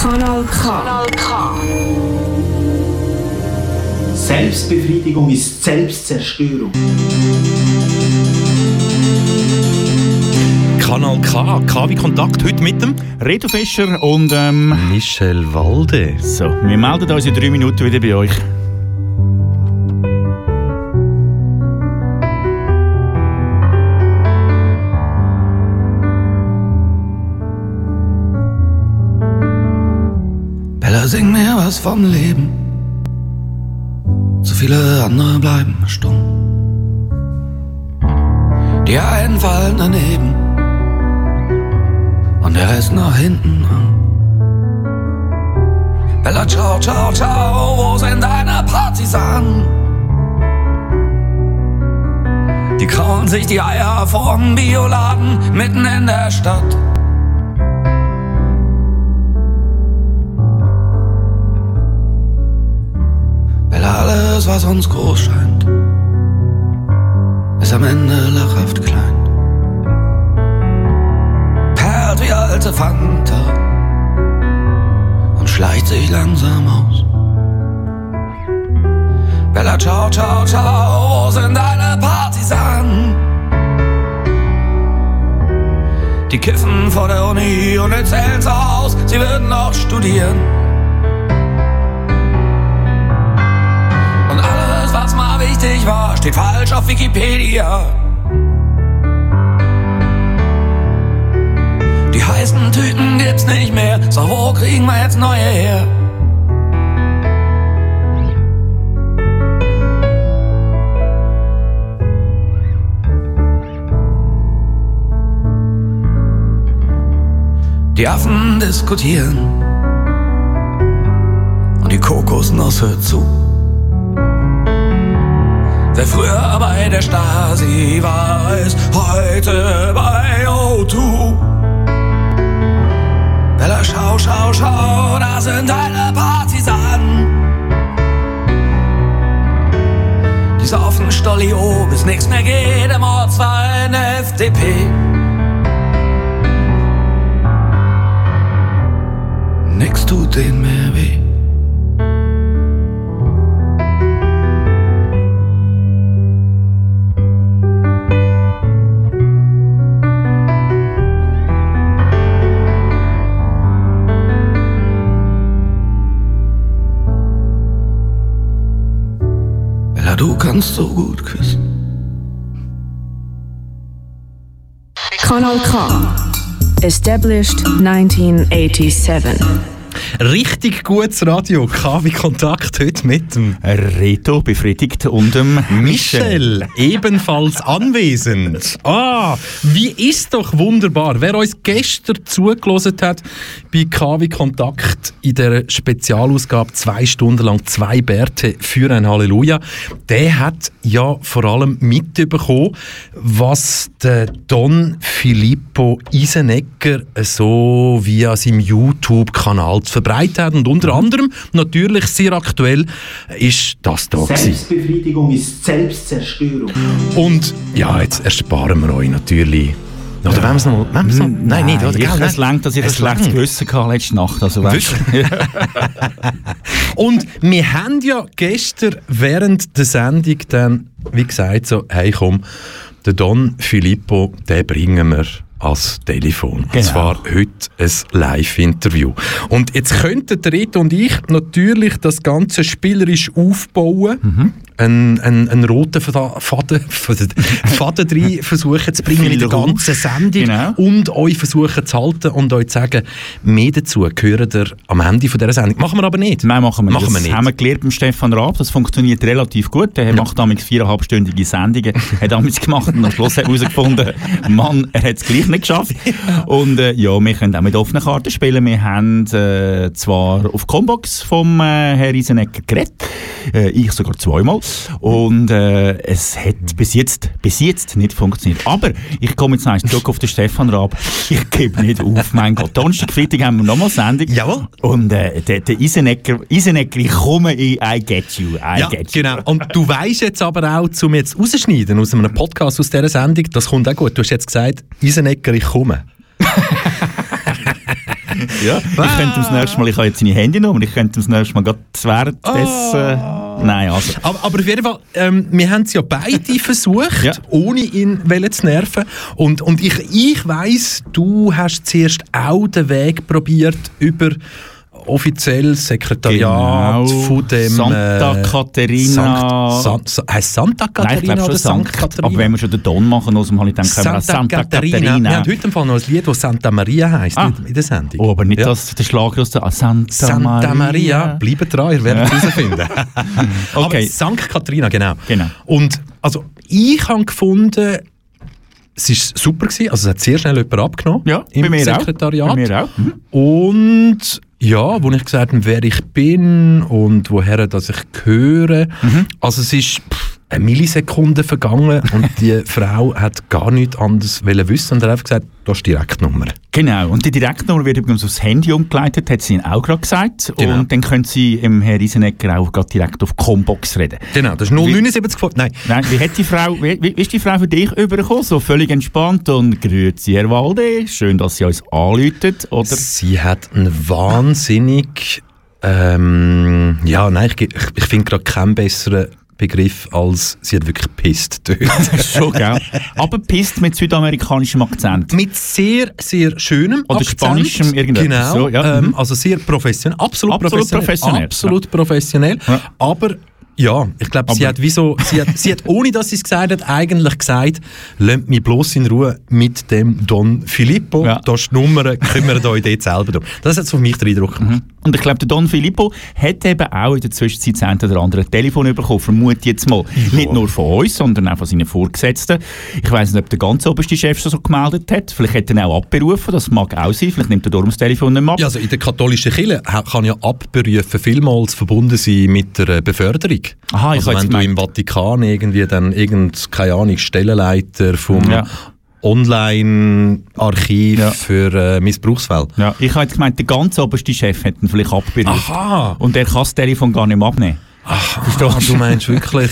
Kanal K. Kanal K. Selbstbefriedigung ist Selbstzerstörung. Kanal K, K wie Kontakt, heute mit dem Reto Fischer und ähm, Michel Walde. so, wir melden uns in drei Minuten wieder bei euch. Was vom Leben. So viele andere bleiben stumm. Die einen fallen daneben und der Rest nach hinten an. Bella, ciao, ciao, ciao, wo sind deine Partisanen? Die krauen sich die Eier vorm Bioladen mitten in der Stadt. Alles, was uns groß scheint, ist am Ende lachhaft klein. Perlt wie alte Fanta und schleicht sich langsam aus. Bella, ciao, ciao, ciao, wo sind deine Partisanen? Die kiffen vor der Uni und erzählen's aus, sie würden noch studieren. Was mal wichtig war, steht falsch auf Wikipedia. Die heißen Tüten gibt's nicht mehr, so wo kriegen wir jetzt neue her? Die Affen diskutieren und die Kokosnuss hört zu. Wer früher bei der Stasi war, ist heute bei O2. Bella, schau, schau, schau, da sind deine Partisanen. Die saufen Stolli O, bis nix mehr geht, im Ortsverein FDP. Nix tut denen mehr weh. Kannst so gut küssen. Kanal K. Established 1987. Richtig gutes Radio, K wie Kontakt, heute mit dem Reto befriedigt und dem Michel. Michel, ebenfalls anwesend. Ah, wie ist doch wunderbar. Wer uns gestern zugelassen hat bei KW Kontakt in der Spezialausgabe zwei Stunden lang zwei Bärte für ein Halleluja, der hat ja vor allem mitbekommen, was der Don Filippo Isenegger so via seinem YouTube-Kanal zu verbreitet hat. Und unter anderem, natürlich sehr aktuell, ist das da gewesen. Selbstbefriedigung ist Selbstzerstörung. Und ja, jetzt ersparen wir euch natürlich. Oder wollen wir es noch, noch? Nein, nicht, oder? Ich, es nein? längt, dass ich das Es schlechtes. Gewissen hatte letzte Nacht. Also, weißt du. Und wir haben ja gestern während der Sendung dann, wie gesagt, so, hey komm, den Don Filippo, den bringen wir ans Telefon. Und Genau. zwar heute ein Live-Interview. Und jetzt könnten Reto und ich natürlich das Ganze spielerisch aufbauen, Mhm. Einen, einen, einen roten Faden, Faden, rein versuchen zu bringen in der ganzen Sendung Genau. und euch versuchen zu halten und euch zu sagen, mehr dazu gehört ihr am Ende von dieser Sendung. Machen wir aber nicht. Nein, machen wir nicht. Machen wir das nicht. haben wir gelernt beim Stefan Raab. Das funktioniert relativ gut. Der macht damals viereinhalbstündige Sendungen. hat damals gemacht und am Schluss hat er herausgefunden, Mann, er hat es gleich nicht geschafft. Und äh, ja, wir können auch mit offenen Karten spielen. Wir haben äh, zwar auf Combox vom äh, Herr Riesenegger geredet. Äh, ich sogar zweimal. Und äh, es hat bis jetzt, bis jetzt nicht funktioniert. Aber ich komme jetzt noch zurück auf den Stefan Raab. Ich gebe nicht auf, mein Gott. Donnerstag, Freitag haben wir nochmal Sendung. Jawohl. Und äh, der, der Isenecker, Isenecker, ich komme in I get you, I Ja, get you. genau. Und du weißt jetzt aber auch, zum jetzt rausschneiden aus einem Podcast aus dieser Sendung, das kommt auch gut. Du hast jetzt gesagt, Isenecker, ich komme. Ja, ich könnte das nächste Mal, ich habe jetzt seine Handynummer, ich könnte das nächste Mal gerade währenddessen... Nein, also... Aber, aber auf jeden Fall, ähm, wir haben es ja beide versucht, Ja. ohne ihn zu nerven. Und, und ich, ich weiss, du hast zuerst auch den Weg probiert über offiziell Sekretariat Genau. von dem Santa äh, Caterina- Sankt, San, heißt Santa Nein, ich Caterina glaube oder schon Sankt Caterina? aber wenn wir schon den Ton machen, aus dem auch Santa, Santa Caterina. Caterina. Wir haben heute im Fall noch ein Lied, das Santa Maria heisst Ah. in, der Sendung. Oh, aber nicht Ja. das, der Schlag aus der ah, Santa, Santa Maria. Bleibt dran, ihr werdet es herausfinden. Okay. Aber Sankt Katharina, genau. Genau. Und also, ich habe gefunden, es war super, gewesen. also es hat sehr schnell jemand abgenommen Ja, im Sekretariat. auch. Bei mir auch. Mhm. Und ja, wo ich gesagt habe, wer ich bin und woher dass ich gehöre. Mhm. Also es ist pff, eine Millisekunde vergangen und die Frau hat gar nichts anderes wollen wissen und hat einfach gesagt, du hast Direktnummer. Genau, und die Direktnummer wird übrigens aufs Handy umgeleitet, hat sie Ihnen auch gerade gesagt. Genau. Und dann können Sie im Herrn Riesenegger auch gerade direkt auf Combox reden. Genau, das ist 079 gefordert. Nein, Nein, wie hat die Frau, wie, wie wie ist die Frau für dich übergekommen? So völlig entspannt und grüezi Herr Walde, schön, dass Sie uns anläutet, oder? Sie hat einen wahnsinnig. Ähm, ja, nein, ich, ich, ich finde gerade keinen besseren Begriff als sie hat wirklich pisst. Schon, gell? Aber pisst mit südamerikanischem Akzent. Mit sehr, sehr schönem Oder Akzent. Spanischem irgendetwas, Genau, so, ja, ähm, mhm. also sehr professionell, absolut, Absolut professionell. professionell, Absolut professionell. Ja. Aber ja, ich glaube, sie hat wieso, sie hat, sie hat, ohne dass sie es gesagt hat, eigentlich gesagt, lasst mich bloß in Ruhe mit dem Don Filippo. Ja. Da ist die Nummer, kümmert euch dort selber drum. Das hat für mich den Eindruck gemacht. Und ich glaube, der Don Filippo hat eben auch in der Zwischenzeit das eine oder andere Telefon bekommen, vermute jetzt mal. Nicht nur von uns, sondern auch von seinen Vorgesetzten. Ich weiss nicht, ob der ganz oberste Chef schon so gemeldet hat. Vielleicht hat er auch abberufen, das mag auch sein. Vielleicht nimmt er darum das Telefon nicht mehr ab. Ja, also in der katholischen Kirche kann ja Abberufen vielmals verbunden sein mit der äh, Beförderung. Aha, ich also wenn du im Vatikan irgendwie dann irgend, keine Ahnung, Stellenleiter vom Ja. Online-Archiv Ja. für äh, Missbrauchsfälle. Ja, ich habe jetzt gemeint, der ganz oberste Chef hat ihn vielleicht abberufen. Aha. Und er kann das Telefon gar nicht mehr abnehmen. Ah, du meinst wirklich...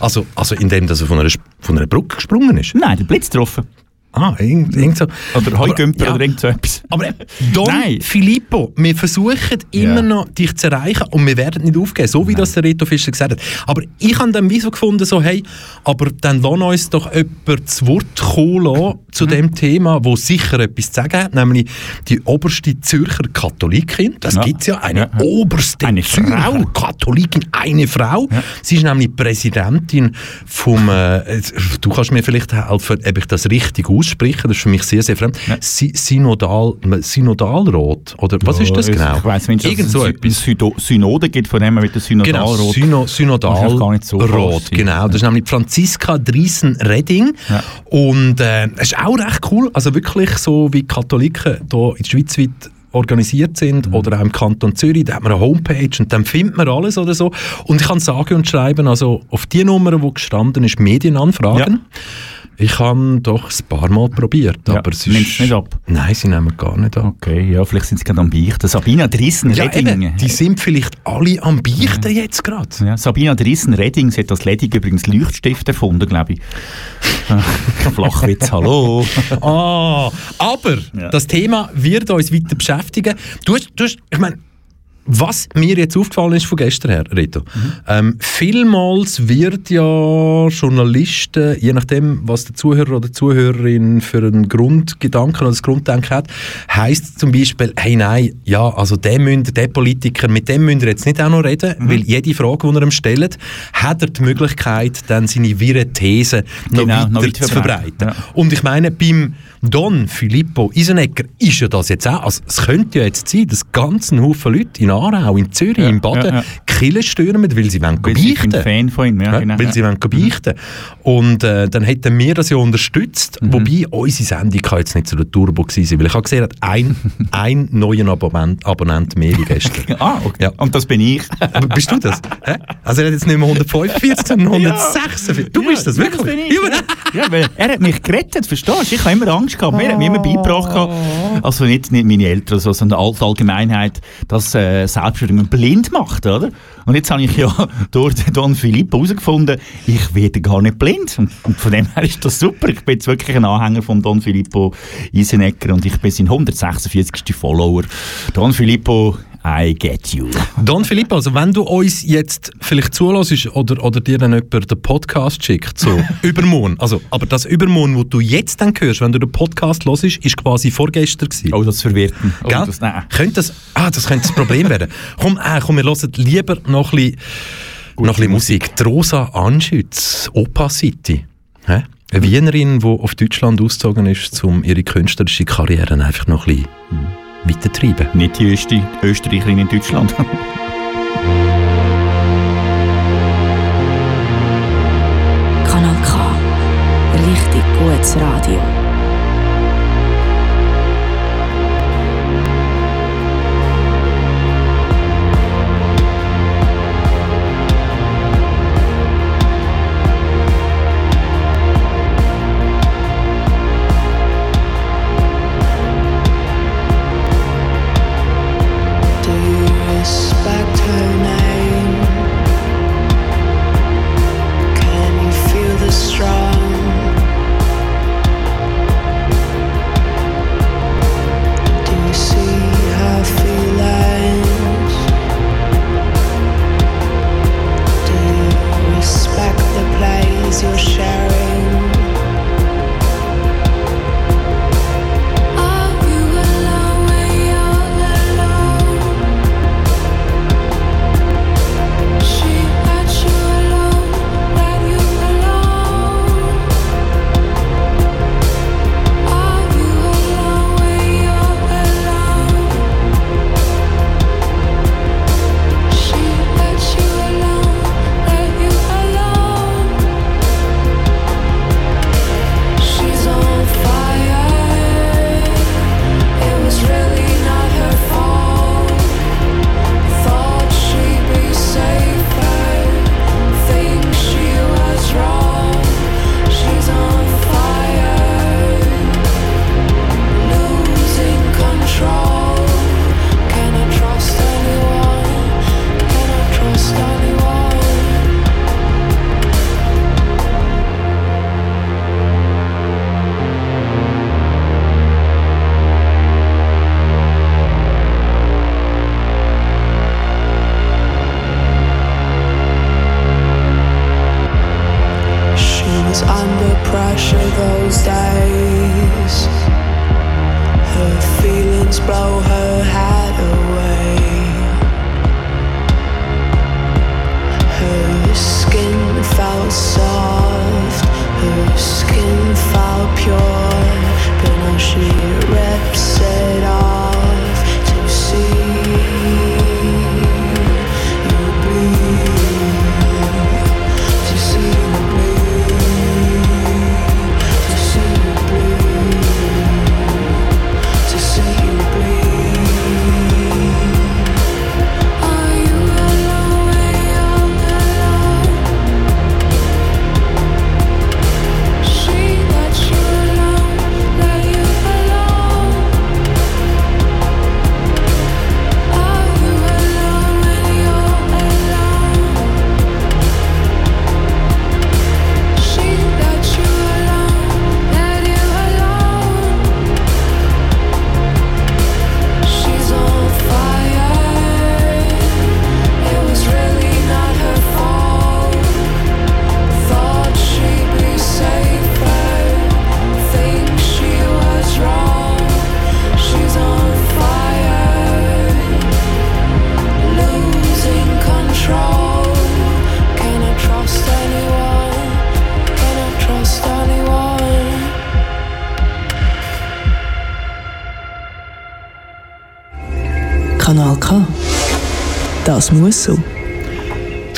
Also, also indem dass er von einer, von einer Brücke gesprungen ist? Nein, der Blitz getroffen. Ah, irgend, irgend so. Oder Heugümper ja. oder irgend so etwas. Aber Don Nein. Filippo, wir versuchen immer Ja. noch, dich zu erreichen und wir werden nicht aufgeben, so wie das der Reto Fischer gesagt hat. Aber ich habe dann wie so gefunden, so, hey, aber dann lass uns doch jemand zu Wort kommen lassen zu Mhm. dem Thema, wo sicher etwas zu sagen hat, nämlich die oberste Zürcher Katholikin. Das Ja. gibt es ja, eine Ja, ja. oberste Eine Zürcher Frau. Katholikin, eine Frau. Sie ist nämlich Präsidentin vom, äh, du kannst mir vielleicht helfen, ob ich das richtig ausspreche, das ist für mich sehr, sehr fremd, Si- Synodal, Synodalrat, oder was ist das Ja, genau? Ich weiss, wenn es Irgend so etwas. Synode gibt, von dem mit der Genau, Synodalrat. Syno, gar nicht so genau. Das ist nämlich Franziska Driesen-Redding. Ja. Und äh, es ist auch recht cool, also wirklich so wie Katholiken hier in der Schweiz weit organisiert sind Mhm. oder auch im Kanton Zürich, da hat man eine Homepage und dann findet man alles oder so. Und ich kann sagen und schreiben, also auf die Nummer, wo gestanden ist, Medienanfragen. Ich habe doch ein paar Mal probiert, Ja, aber es nimmst ist... nicht ab? Nein, sie nehmen gar nicht ab. Okay, ja, vielleicht sind sie gerade am Beichten. Sabina Drissen Ja, Redding. eben, die sind vielleicht alle am Beichten jetzt gerade. Ja, Sabina Drissen Redding, sie hat das Ledig übrigens Leuchtstift erfunden, glaube ich. Flachwitz, hallo. Ah, aber Ja. das Thema wird uns weiter beschäftigen. Du hast, du hast ich meine, was mir jetzt aufgefallen ist von gestern her, Reto, ähm, vielmals wird ja Journalisten, je nachdem, was der Zuhörer oder die Zuhörerin für einen Grundgedanken oder das Grunddenken hat, heisst zum Beispiel, hey nein, ja, also der, münd, der Politiker, mit dem müsst ihr jetzt nicht auch noch reden, weil jede Frage, die er ihm stellt, hat er die Möglichkeit, dann seine wirren Thesen noch Genau, weiter noch weiter zu verbreiten. Ja. Und ich meine, beim Don Filippo Isenegger ist ja das jetzt auch, also es könnte ja jetzt sein, dass ganz ein Haufen Leute, in Aarau, in Zürich, Ja, in Baden, ja. Kirchen stürmen, weil sie wollen Weil ich bin beichten. Fan von ihm, ja, genau. weil sie wollen beichten Und äh, dann hätten wir das ja unterstützt, Mhm. wobei unsere Sendung kann jetzt nicht so der Turbo gewesen sein, weil ich habe gesehen, er hat ein, ein neuen Abonnent, Abonnent mehr wie gestern. Ah, okay. Ja. Und das bin ich. Aber bist du das? Hä? Also er hat jetzt nicht mehr 145, sondern 146. Du bist das, wirklich? das bin ich. Ja, weil er hat mich gerettet, verstehst du? Ich habe immer Angst gehabt. Mir hat mir immer beigebracht, gehabt, also nicht, nicht meine Eltern, so, sondern die Allgemeinheit, dass äh, Selbstbestimmung blind macht, oder? Und jetzt habe ich ja durch den Don Filippo herausgefunden, ich werde gar nicht blind. Und, und von dem her ist das super. Ich bin jetzt wirklich ein Anhänger von Don Filippo Isenecker und ich bin sein 146. Follower. Don Filippo, I get you. Don Filippo, also wenn du uns jetzt vielleicht zulässt oder, oder dir dann jemand den Podcast schickt, so übermorgen, also, aber das übermorgen, wo du jetzt dann hörst, wenn du den Podcast hörst, ist quasi vorgestern gewesen. Oh, das verwirrt mich. Oh, Gell? das, nein. könnte das, ah, das könnte das Problem werden. Komm, äh, komm, wir hören lieber noch ein bisschen, noch ein bisschen Musik. Die Rosa Anschütz, Opa City. Hä? Eine Wienerin, die auf Deutschland ausgezogen ist, um ihre künstlerische Karriere einfach noch ein bisschen weiterzutreiben. Nicht die erste Österreicherin in Deutschland. Kanal K. Richtig gutes Radio.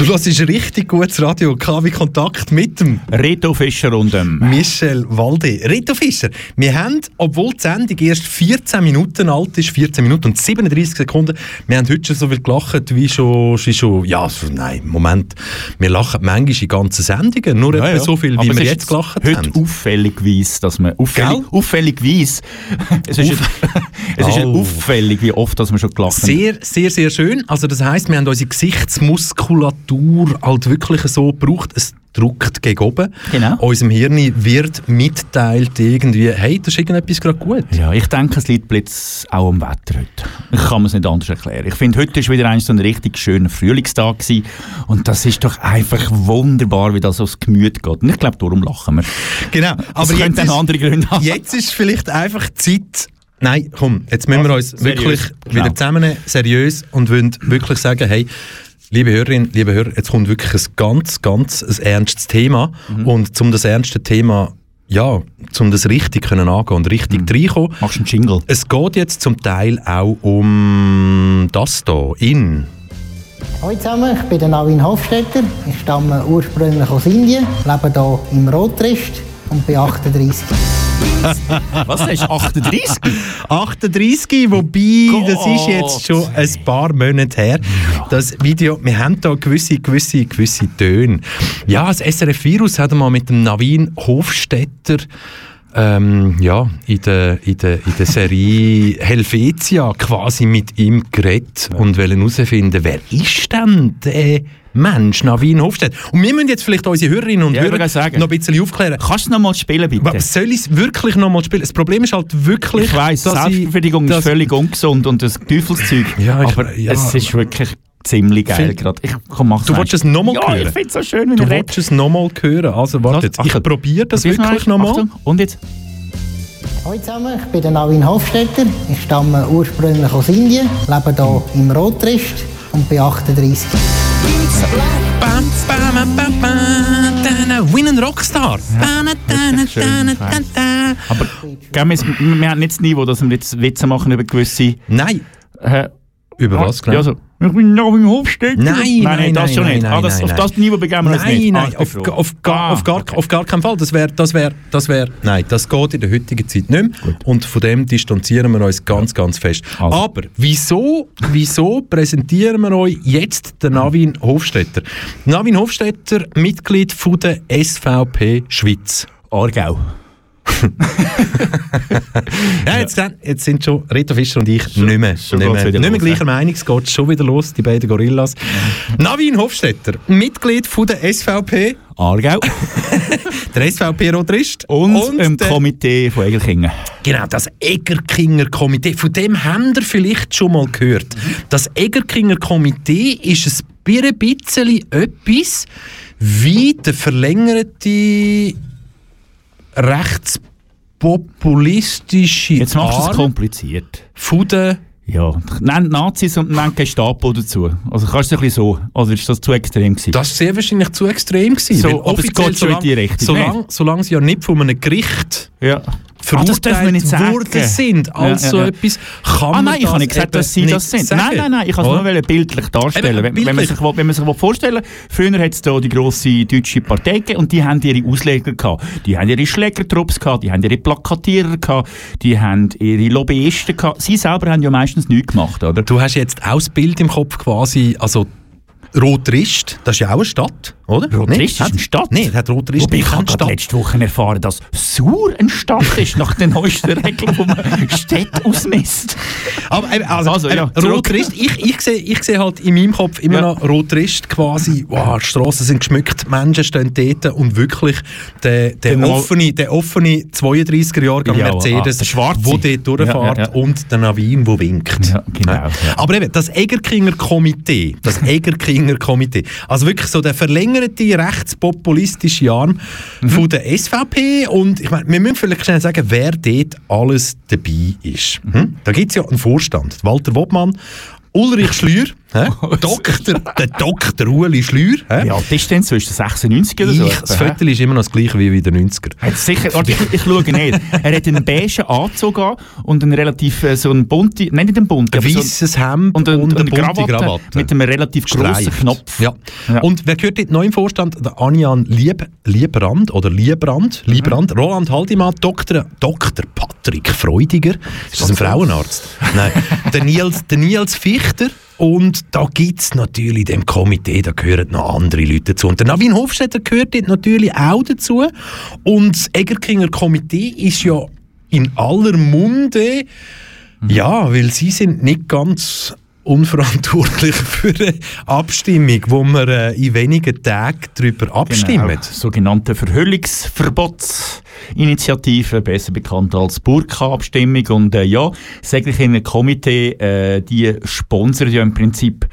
Du hörst richtig gutes Radio, KW Kontakt mit dem Reto Fischer und dem... Michel Walde. Rito Fischer, wir haben, obwohl die Sendung erst 14 Minuten alt ist, 14 Minuten und 37 Sekunden, wir haben heute schon so viel gelacht, wie schon, wie schon ja, nein, Moment, wir lachen manchmal in ganzen Sendungen, nur Ja, etwa ja. so viel, wie Aber wir jetzt gelacht heute haben. auffällig weiss, dass man... Auffällig, auffällig weiss. es ist, es ist Oh. auffällig, wie oft dass wir schon gelacht haben. Sehr, sehr, sehr schön. Also das heisst, wir haben unsere Gesichtsmuskulatur halt wirklich so gebraucht. Es drückt gegen oben. Genau. Unserem Hirn wird mitteilt irgendwie, hey, das ist irgendetwas gerade gut. Ja, ich denke, es liegt Blitz auch am Wetter heute. Ich kann mir es nicht anders erklären. Ich finde, heute war wieder ein so ein richtig schöner Frühlingstag gewesen. und das ist doch einfach wunderbar, wie das aufs Gemüt geht. Und ich glaube, darum lachen wir. Genau. Aber es jetzt ist, andere Gründe haben. jetzt ist vielleicht einfach Zeit, Nein, komm, jetzt müssen wir uns seriös, wirklich genau. wieder zusammennehmen, seriös und wollen wirklich sagen, hey, liebe Hörerinnen, liebe Hörer, jetzt kommt wirklich ein ganz, ganz ein ernstes Thema Mhm. und um das ernste Thema, ja, um das richtig können angehen und richtig reinkommen, Machst du einen Jingle? es geht jetzt zum Teil auch um das hier, in... Hallo zusammen, ich bin der Navin Hofstetter. Ich stamme ursprünglich aus Indien, lebe hier im Rotrist und bin 38. Was du? 38? 38, wobei, das ist jetzt schon ein paar Monate her. Das Video, wir haben da gewisse, gewisse, gewisse Töne. Ja, das SRF-Virus hat mal mit dem Navin Hofstetter ähm, ja, in der, in, der, in der Serie Helvetia quasi mit ihm geredet und wollen herausfinden, wer ist denn der Mensch, Navin Hofstetter? Und wir müssen jetzt vielleicht unsere Hörerinnen und Ja, ich Hörer noch ein bisschen aufklären. Kannst du noch mal spielen, bitte? Was soll ich es wirklich noch mal spielen? Das Problem ist halt wirklich, Ich weiss, dass Selbstbefriedigung ist dass- völlig ungesund und das Teufelszeug. Ja, ich- aber ja. es ist wirklich ziemlich geil gerade. Ich komm, mach's Du wolltest es nochmal ja, hören? ich finde es so schön, wenn Du er willst es nochmal hören. Also warte jetzt, ich probiere das Probier's wirklich noch nochmal. Achtung. Und jetzt? Hallo zusammen, ich bin der Navin Hofstetter. Ich stamme ursprünglich aus Indien, lebe hier im Rotrist und bin 38. Bam, bam, bam, bam, da, Win ein Rockstar. Aber gell, wir, wir haben nicht das Niveau, dass wir jetzt Witze machen über gewisse... Nein, Äh, über was genau? Ja, so. Ich bin noch im Hofstetter. Nein, nein, das nein, schon nein, nicht. nein, ah, das, nein, auf nein. das Niveau begeben wir uns Nein, nicht. Ah, nein, ich bin auf, froh. auf, gar, Ah, auf, gar, okay. auf gar keinen Fall. Das wäre, das wäre, das wäre, nein, das geht in der heutigen Zeit nicht mehr. Und von dem distanzieren wir uns ganz, ganz fest. Also. Aber wieso, wieso präsentieren wir euch jetzt den Navin Hofstetter? Navin Hofstetter, Mitglied von der SVP Schweiz. Aargau. Ja, jetzt, sind- jetzt sind schon Rita Fischer und ich nicht mehr, schon nicht mehr, nicht mehr los, gleicher Meinung. Es geht schon wieder los, die beiden Gorillas. Navin Hofstetter, Mitglied von der SVP, Aargau. der SVP-Rotrist Und, im der, Komitee von Egelkingen. genau, das Egerkinger Komitee. Von dem habt ihr vielleicht schon mal gehört. Das Egerkinger Komitee ist ein bisschen etwas wie der verlängerte rechtspopulistische Jetzt machst du es kompliziert. von Ja, nennt Nazis und nennt Gestapo dazu. Also kannst du es ein bisschen so. Also ist das zu extrem gewesen? Das war sehr wahrscheinlich zu extrem. Gewesen, So, aber es geht schon in die Richtung, Solange, solange sie ja nicht von einem Gericht ja. Verurteilt nicht sagen. worden sind als Ja, ja, so ja. etwas, kann Ah man nein, ich das habe nicht gesagt, dass sie das sind. sagen. Nein, nein, nein, ich kann es nur bildlich darstellen. Eben, wenn, wenn, man bildlich. sich, wenn man sich vorstellen früher hat es da die grosse deutsche Partei gegeben und die haben ihre Ausleger gehabt. Die haben ihre Schlägertrupps gehabt, die haben ihre Plakatierer gehabt, die haben ihre Lobbyisten gehabt. Sie selber haben ja meistens nichts gemacht, oder? Du hast jetzt auch das Bild im Kopf quasi, also Rotrist, das ist ja auch eine Stadt, oder? Rotrist Nee, ist eine Stadt? Nein, hat Rotrist Wobei ich habe letzte Woche erfahren, dass Sur eine Stadt ist, nach den neuesten Regeln, wo man Städte ausmisst. Aber eben, also, Also, eben, ja. Rotrist, ich, ich sehe ich seh halt in meinem Kopf immer Ja. noch Rotrist quasi, wow, die Strassen sind geschmückt, Menschen stehen dort und wirklich der, der, Genau. offene, der offene 32er-Jahrgang Ja, Mercedes, ah, der Schwarze. wo dort durchfährt Ja, und der Navin, der winkt. Genau. Aber eben, das Egerkinger Komitee, das Egerkinger Komitee, also wirklich so der verlängerte rechtspopulistische Arm Mhm. von der SVP und ich meine, wir müssen vielleicht schnell sagen, wer dort alles dabei ist. Hm? Da gibt es ja einen Vorstand, Walter Wobmann, Ulrich Schlür, Hä? Doktor, der Doktor Ueli Schlür. Hä? Ja, das ist dann zwischen 96 oder so. ich, das Viertel ist immer noch das gleiche wie in den 90er. Hat sicher, warte, ich, ich schaue nicht. Er hat einen beigen Anzug an und einen relativ äh, so einen bunten, nein nicht einen bunten, Ein aber so weißes Hemd und, und, und, eine eine bunte Krawatte, Krawatte. mit einem relativ grossen Streift. Knopf. Ja. Ja. Und wer gehört dort neu im Vorstand? Der Anjan Lieb, Liebrand oder Liebrand, Mhm. Liebrand, Roland Haldimann, Dr. Dr. Patrick Freudiger. Ist das ein Frauenarzt? Nein. der, Nils, der Nils Fichter. Und da gibt es natürlich dem Komitee, da gehören noch andere Leute dazu. Und der Navin Hofstetter gehört dort natürlich auch dazu. Und das Egerkinger Komitee ist ja in aller Munde, ja, weil sie sind nicht ganz unverantwortlich für eine Abstimmung, wo wir äh, in wenigen Tagen darüber abstimmen. Genau, sogenannte Verhüllungsverbotsinitiative, besser bekannt als Burka-Abstimmung. Und äh, ja, säglich in einem Komitee, äh, die sponsern ja im Prinzip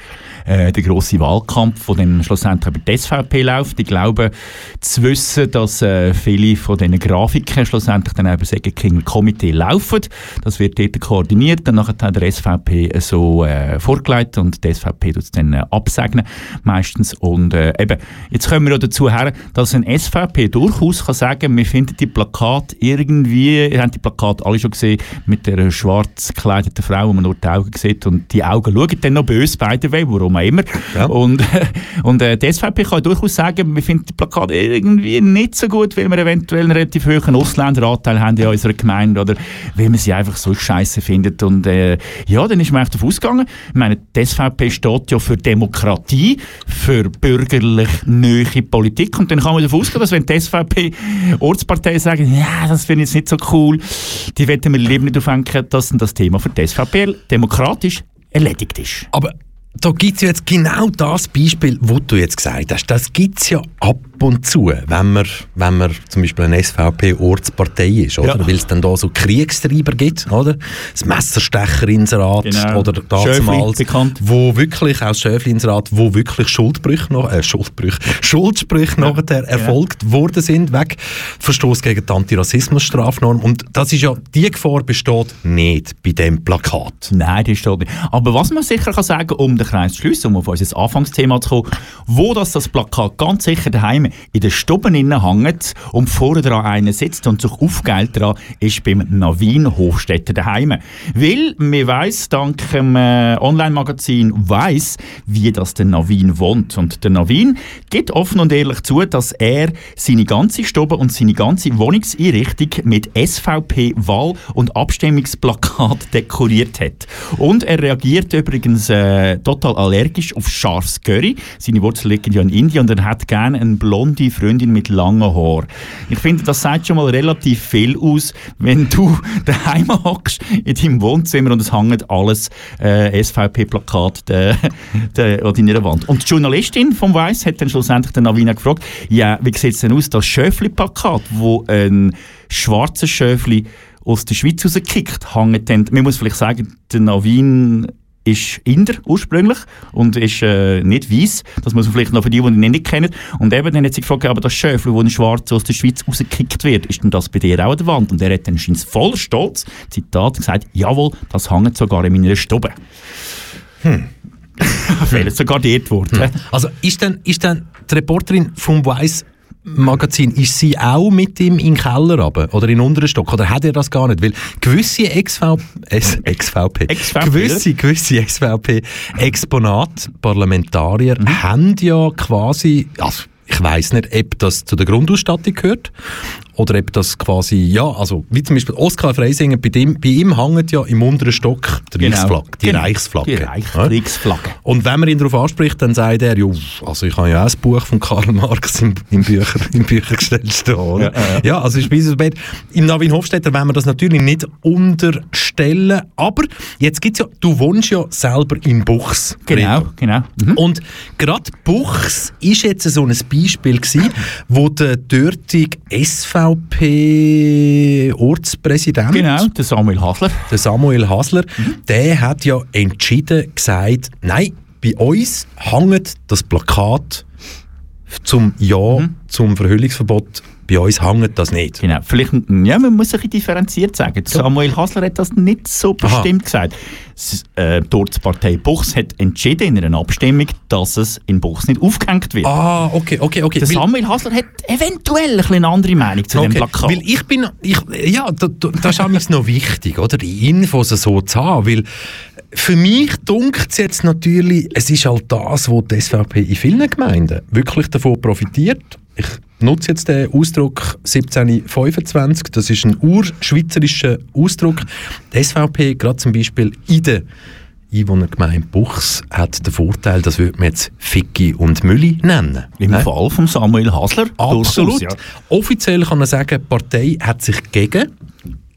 äh, den grossen Wahlkampf, der dann schlussendlich über die SVP läuft. Ich glaube zu wissen, dass äh, viele von diesen Grafiken schlussendlich dann eben sagen, im Komitee laufen. Das wird dort koordiniert, dann hat der SVP so äh, vorgelegt und die SVP tut es dann äh, absegnen meistens. Und äh, eben, jetzt kommen wir auch dazu her, dass ein SVP durchaus kann sagen, wir finden die Plakate irgendwie, ihr habt die Plakate alle schon gesehen, mit der schwarz gekleideten Frau, wo man nur die Augen sieht und die Augen schauen dann noch böse beide Way, warum auch immer. Ja. Und, und äh, die SVP kann durchaus sagen, wir finden die Plakate irgendwie nicht so gut, weil wir eventuell einen relativ hohen Ausländeranteil haben in unserer Gemeinde oder weil man sie einfach so scheiße findet. Und äh, ja, dann ist man echt davon ausgegangen. Ich meine, die SVP steht ja für Demokratie, für bürgerlich neue Politik. Und dann kann man davon ausgehen, dass wenn die SVP Ortsparteien sagen, ja, das finde ich jetzt nicht so cool, die wollen wir lieber nicht aufhängen, dass dann das Thema für die SVP demokratisch erledigt ist. Aber da gibt es ja jetzt genau das Beispiel, wo du jetzt gesagt hast. Das gibt es ja ab und zu, wenn man, wenn man zum Beispiel eine SVP-Ortspartei ist, oder? Ja. Weil es dann da so Kriegstreiber gibt, oder? Das Messerstecherinserat Genau. oder damals, wo wirklich, auch das Schöfli-Inserat, wo wirklich Schuldbrüche noch, äh, Schuldbrüche, Schuldsprüche nachher erfolgt worden sind, wegen Verstoß gegen die Antirassismusstrafnorm. Und das ist ja, die Gefahr besteht nicht bei dem Plakat. Nein, das steht nicht. Aber was man sicher kann sagen, um den Kreis zu schliessen, um auf unser Anfangsthema zu kommen, wo das, das Plakat ganz sicher daheim in den innen hängt und vorne dran einer sitzt und sich aufgeilt dran, ist beim Navin Hofstetter daheim. Weil man weiss, dank dem äh, Online-Magazin weiss, wie das der Navin wohnt. Und der Navin gibt offen und ehrlich zu, dass er seine ganze Stube und seine ganze Wohnungseinrichtung mit SVP-Wahl- und Abstimmungsplakat dekoriert hat. Und er reagiert übrigens äh, allergisch auf scharfes Curry. Seine Wurzeln liegen ja in Indien und er hat gerne eine blonde Freundin mit langen Haaren. Ich finde, das sagt schon mal relativ viel aus, wenn du daheim hockst in deinem Wohnzimmer und es hängt alles äh, SVP-Plakat de, de, an deiner Wand. Und die Journalistin vom Weiss hat dann schlussendlich den Navina gefragt, ja, wie sieht es denn aus, das Schöfli-Plakat, wo ein schwarzer Schöfli aus der Schweiz rausgekickt hängt. Man muss vielleicht sagen, der Navin ist Inder ursprünglich und ist äh, nicht weiß. Das muss man vielleicht noch für die, die ihn nicht kennen. Und eben dann hat sie gefragt, aber das Schöfli, wo ein Schwarzer aus der Schweiz rausgekickt wird, ist denn das bei dir auch an der Wand? Und er hat dann scheint voll stolz, Zitat, gesagt, jawohl, das hängt sogar in meiner Stube. Hm. Fehlt sogar dort Worte. Also ist dann, ist dann die Reporterin vom Weiss Magazin, ist sie auch mit ihm in den Keller runter, oder in den unteren Stock? Oder hat er das gar nicht? Weil gewisse XV, S, XVP, XVP, gewisse, gewisse XVP-Exponat, Parlamentarier, Mhm. haben ja quasi, also ich weiß nicht, ob das zu der Grundausstattung gehört oder ob das quasi, ja, also wie zum Beispiel Oskar Freisinger, bei, dem, bei ihm hängt ja im unteren Stock die Genau. Reichsflagge. Die Genau. Reichsflagge. Die Reichskriegsflagge. Und wenn man ihn darauf anspricht, dann sagt er, ja, also ich habe ja auch ein Buch von Karl Marx im, im, Bücher, im Büchergestell stehen. Ja, ja, also ist bis Im Navin Hofstetter wollen wir das natürlich nicht unterstellen, aber jetzt gibt's ja, du wohnst ja selber in Buchs. Genau, genau. Mhm. Und gerade Buchs ist jetzt so ein Beispiel gewesen, wo der dortige SVP-Ortspräsident Genau, der Samuel Hasler. der Samuel Hasler, der hat ja entschieden gesagt, nein, bei uns hängt das Plakat zum Ja zum Verhüllungsverbot Bei uns hängt das nicht. Genau. Vielleicht, ja, man muss bisschen differenziert sagen. Samuel Hasler hat das nicht so bestimmt gesagt. S- Äh, die Ortspartei Buchs hat entschieden in einer Abstimmung, dass es in Buchs nicht aufgehängt wird. Ah, okay, okay, okay. Der Samuel Hasler hat eventuell ein eine andere Meinung zu dem Okay, Plakat. Weil ich bin, ich, ja, da, da, das ist noch wichtig, oder? Die Infos so zu haben, weil für mich dunkt es jetzt natürlich, es ist halt das, wo die SVP in vielen Gemeinden wirklich davon profitiert. Ich nutze jetzt den Ausdruck 1725, das ist ein urschweizerischer Ausdruck. Die SVP, gerade zum Beispiel in der Einwohnergemeinde Buchs, hat den Vorteil, das würde man jetzt Ficki und Mülli nennen. Im Ne? Fall von Samuel Hasler. Absolut. ja. Offiziell kann man sagen, die Partei hat sich gegen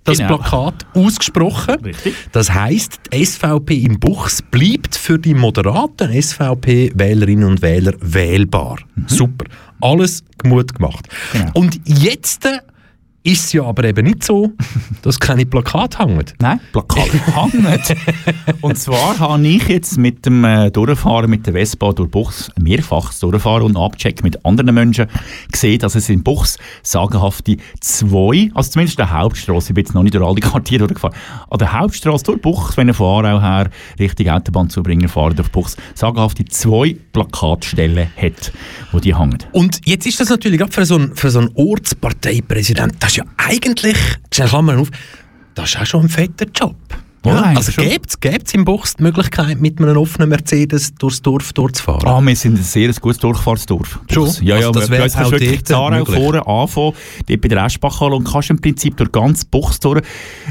das Genau. Plakat ausgesprochen. Richtig. Das heißt, die SVP im Buchs bleibt für die moderaten SVP-Wählerinnen und Wähler wählbar. Super. Alles gut gemacht. Mhm. Genau. Und jetzt ist es ja aber eben nicht so, dass keine Plakate hängen. Nein, Plakat hängt. und zwar habe ich jetzt mit dem äh, Durchfahren mit der Vespa durch Buchs, mehrfach Durchfahren und Abchecken mit anderen Menschen, gesehen, dass es in Buchs sagenhafte zwei, also zumindest der Hauptstraße, ich bin jetzt noch nicht durch all die Quartiere durchgefahren, an der Hauptstraße durch Buchs, wenn ihr von Aarau her Richtung Autobahn zu bringen fahrt durch Buchs, sagenhafte zwei Plakatstellen hat, wo die hängen. Und jetzt ist das natürlich gerade für so einen, für so einen Ortsparteipräsident, das ist ja eigentlich, schnell Klammern auf, das ist auch schon ein fetter Job. Ja, also gibt es im Buchs die Möglichkeit, mit einem offenen Mercedes durchs Dorf durchzufahren? Ah, wir sind ein sehr gutes Durchfahrtsdorf. Schon? Ja, ja, Also das bei wäre kannst auch du wirklich Zarau vorne anfangen, dort bei der Eschbachhalle und kannst im Prinzip durch ganz Buchs durch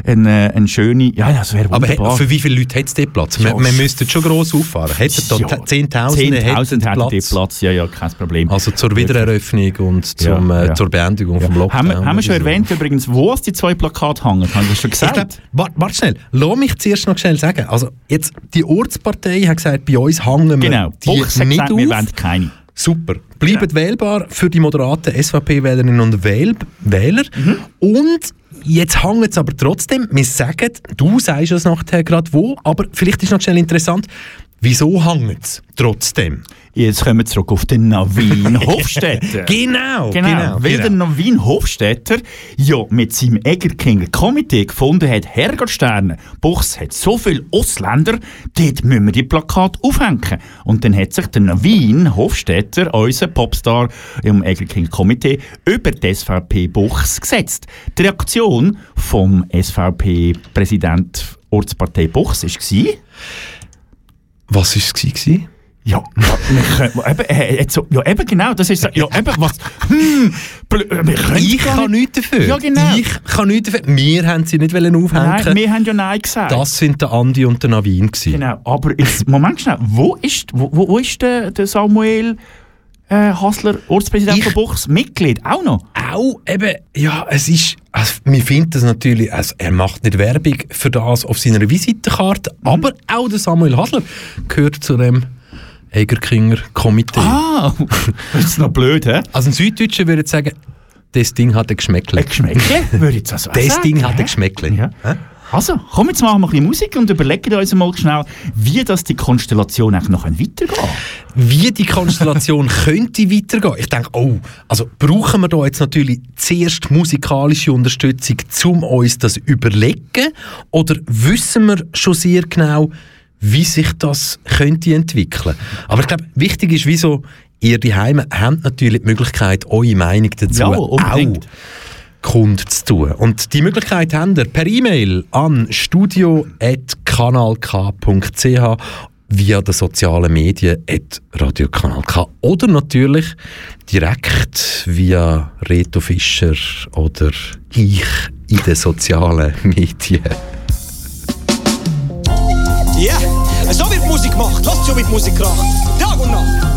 eine, eine schöne, ja, das wäre Aber wunderbar. he- für wie viele Leute hat es dort Platz? Ja, wir, wir müssten schon gross auffahren. Hätten da Ja. 10'000 10'000 hätten Platz. Platz, ja, ja, kein Problem. Also zur Wiedereröffnung und zum, Ja, äh, ja. zur Beendigung vom Lockdown. haben wir, haben wir schon erwähnt übrigens, wo es die zwei Plakate hängen? Haben wir schon Ich gesagt? warte, warte schnell, lass mich zuerst noch schnell sagen. Also jetzt, die Ortspartei hat gesagt, bei uns hängen wir genau, die hat nicht gesagt, auf. wir wollen keine. Super. Bleibt wählbar für die moderaten SVP-Wählerinnen und Wähl Wähler. Mhm. Und jetzt hängt es aber trotzdem, wir sagen, du sagst es nachher gerade wo, aber vielleicht ist noch schnell interessant, wieso hängt es trotzdem? Jetzt kommen wir zurück auf den Navin Hofstetter. Genau, Genau, genau. weil der genau. Novin Hofstetter ja mit seinem Egerkinger Komitee gefunden hat, Herrgottsterne, Buchs hat so viele Ausländer, dort müssen wir die Plakate aufhängen. Und dann hat sich der Novin Hofstetter, unser Popstar im Egerkinger Komitee, über die SVP Buchs gesetzt. Die Reaktion vom SVP-Präsident Ortspartei Buchs war, Was war es? gewesen? ja, eben, äh, so, ja, eben genau, das ist ja, eben, was, hm, können Ich kann nicht- nichts dafür. Ja, genau. Ich kann nichts dafür. Wir haben sie nicht wollen aufhängen. Nein, wir haben ja Nein gesagt. das sind der Andi und der Navin gewesen. Genau, aber jetzt, Moment schnell, wo ist, wo, wo ist der, der Samuel äh, Hassler, Ortspräsident Ich- von Buchs, Mitglied, auch noch? auch eben, ja, es ist, also, wir finden das natürlich, also, er macht nicht Werbung für das auf seiner Visitenkarte, Mhm. aber auch der Samuel Hasler gehört zu dem Egerkinger Komitee. Ah, das ist noch blöd, hä? Also ein Süddeutscher würde jetzt sagen, das Ding hat ein Geschmäckle. Ein Geschmäckle, würde ich jetzt also Das sagen, Ding hat ein Geschmäckle. Ja. Also, komm, jetzt machen wir ein bisschen Musik und überlegen uns mal schnell, wie das die Konstellation eigentlich noch weitergehen Wie die Konstellation könnte weitergehen. Ich denke, oh, also brauchen wir da jetzt natürlich zuerst musikalische Unterstützung, um uns das zu überlegen? Oder wissen wir schon sehr genau, wie sich das könnte entwickeln? Aber ich glaube, wichtig ist, wieso ihr die Heime habt natürlich die Möglichkeit, eure Meinung dazu Ja, unbedingt. auch kund zu tun. Und die Möglichkeit habt ihr per E-Mail an studio.kanalk.ch via den sozialen Medien at Radio Kanal K oder natürlich direkt via Reto Fischer oder ich in den sozialen Medien. Ja, so wird Musik gemacht. Lasst so wird Musik gemacht. Tag und Nacht.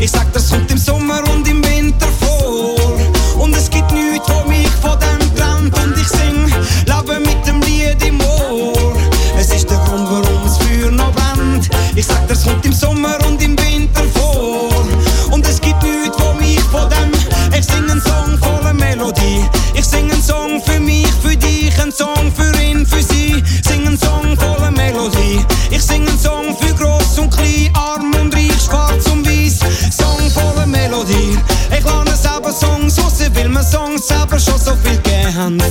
Ich sag, das kommt im Sommer und im Winter vor. Und es gibt nichts, wo mich von dem trennt. Und ich sing Leben mit dem Lied im Ohr. Es ist der Grund, warum es Feuer noch brennt. Ich sag, das kommt im Sommer und im Sång, sa prošao och filke hand.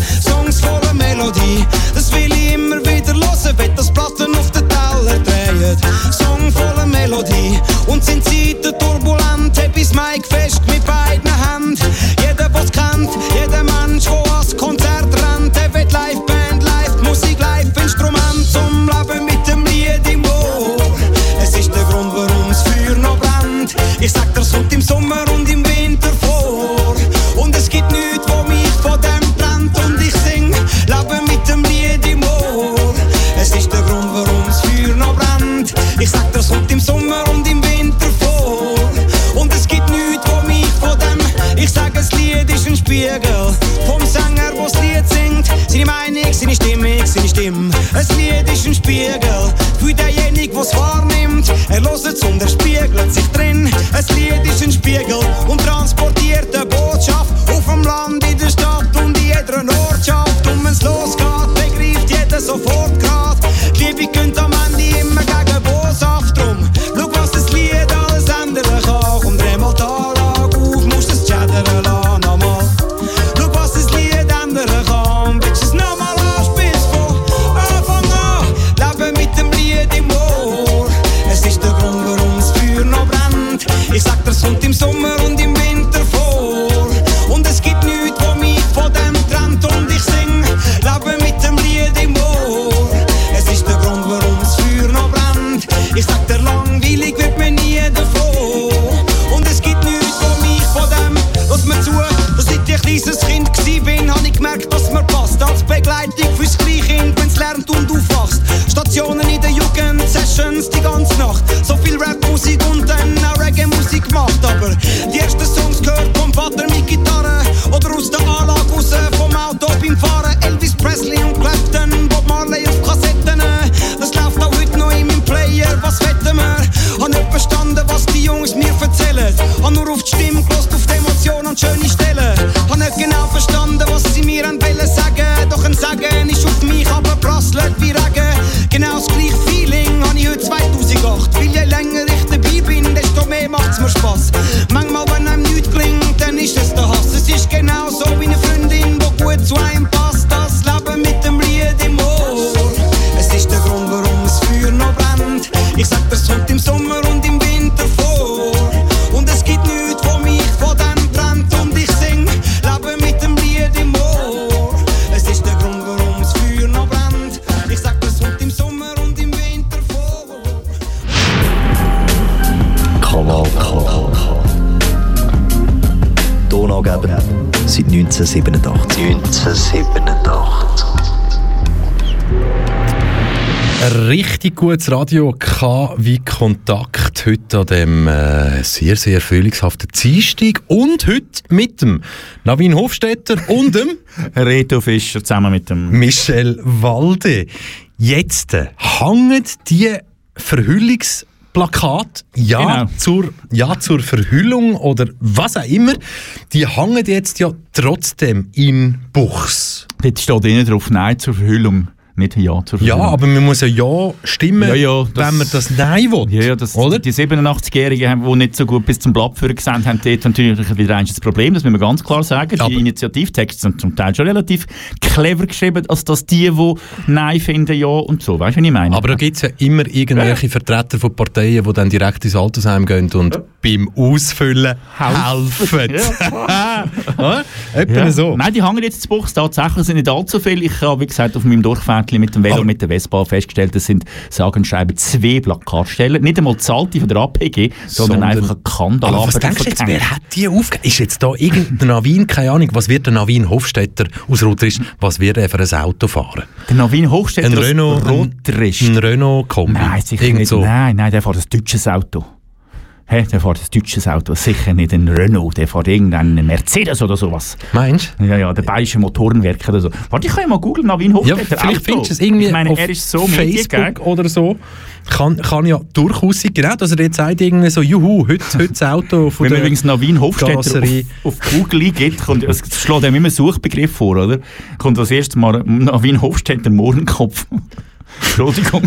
Spiegel vom Sänger, wo das Lied singt. Seine Meinung, seine Stimmung, seine Stimme. Ein Lied ist ein Spiegel für denjenigen, es wahrnimmt. Er hört es und er spiegelt sich drin. Ein Lied ist ein Spiegel und transportiert eine Botschaft auf dem Land, in der Stadt und in jeder Ortschaft. Und wenn's losgeht, begreift jeder sofort grad. Die Liebe könnt am Ende richtig gutes Radio K wie Kontakt heute an dem äh, sehr, sehr frühlingshaften Dienstag und heute mit dem Navin Hofstetter und dem Reto Fischer zusammen mit dem Michel Walde. Jetzt äh, hängen die Verhüllungsplakate, ja, Genau. zur, ja, zur Verhüllung oder was auch immer, die hängen jetzt ja trotzdem in Buchs. Dort steht innen drauf Nein zur Verhüllung, nicht Ja zur Ja, Verhüllung. aber man muss ja Ja stimmen, Ja, ja, das- wenn man das Nein will. Ja, ja, das, oder? die 87-Jährigen, haben, die nicht so gut bis zum Blattführer gesehen haben, dort natürlich wieder das Problem, das müssen wir ganz klar sagen. Aber- die Initiativtexte sind zum Teil schon relativ clever geschrieben, als dass die, die Nein finden, Ja und so. Weißt du, was ich meine? Aber da gibt es ja immer irgendwelche Vertreter von Parteien, die dann direkt ins Altersheim gehen und beim Ausfüllen helfen. Ja. Ja. so. Nein, die hängen jetzt zu Buchs. Tatsächlich sind nicht allzu viele. Ich habe, wie gesagt, auf meinem Durchfährtchen mit dem Velo, Aber- mit der Vespa festgestellt, das sind sage und schreibe zwei Plakatstellen. Nicht einmal zahlte von der APG, sondern, Sondern- einfach ein Kandal. Aber was denkst du jetzt, wer hat die aufgegeben? Ist jetzt da irgendein Navin, keine Ahnung, was wird der Navin Hofstetter aus Rotrisch, was wird er für ein Auto fahren? Der Navin Hochstetter Ein aus Renault, ein, ein Renault Kombi. Nein, sicher Irgend nicht. Nein, nein, der fährt ein deutsches Auto. Hey, der fährt ein deutsches Auto. Sicher nicht ein Renault, der fährt irgendeinen Mercedes oder sowas. Meinst Ja, ja, der Bayerische Motorenwerk oder so. Warte, ich kann ja mal googeln, Navin du? Ja, vielleicht Auto. findest du es irgendwie Ich meine, auf er ist so. Facebook oder so. Kann, kann ja durchaus sein, genau, dass er jetzt sagt, irgendwie so, juhu, heute, heute das Auto von Wenn man übrigens Navin Hofstetter auf, auf Google eingibt, kommt, es schlägt einem immer Suchbegriff vor, oder? Kommt als erstes mal Navin Hofstetter Mohrenkopf. Entschuldigung.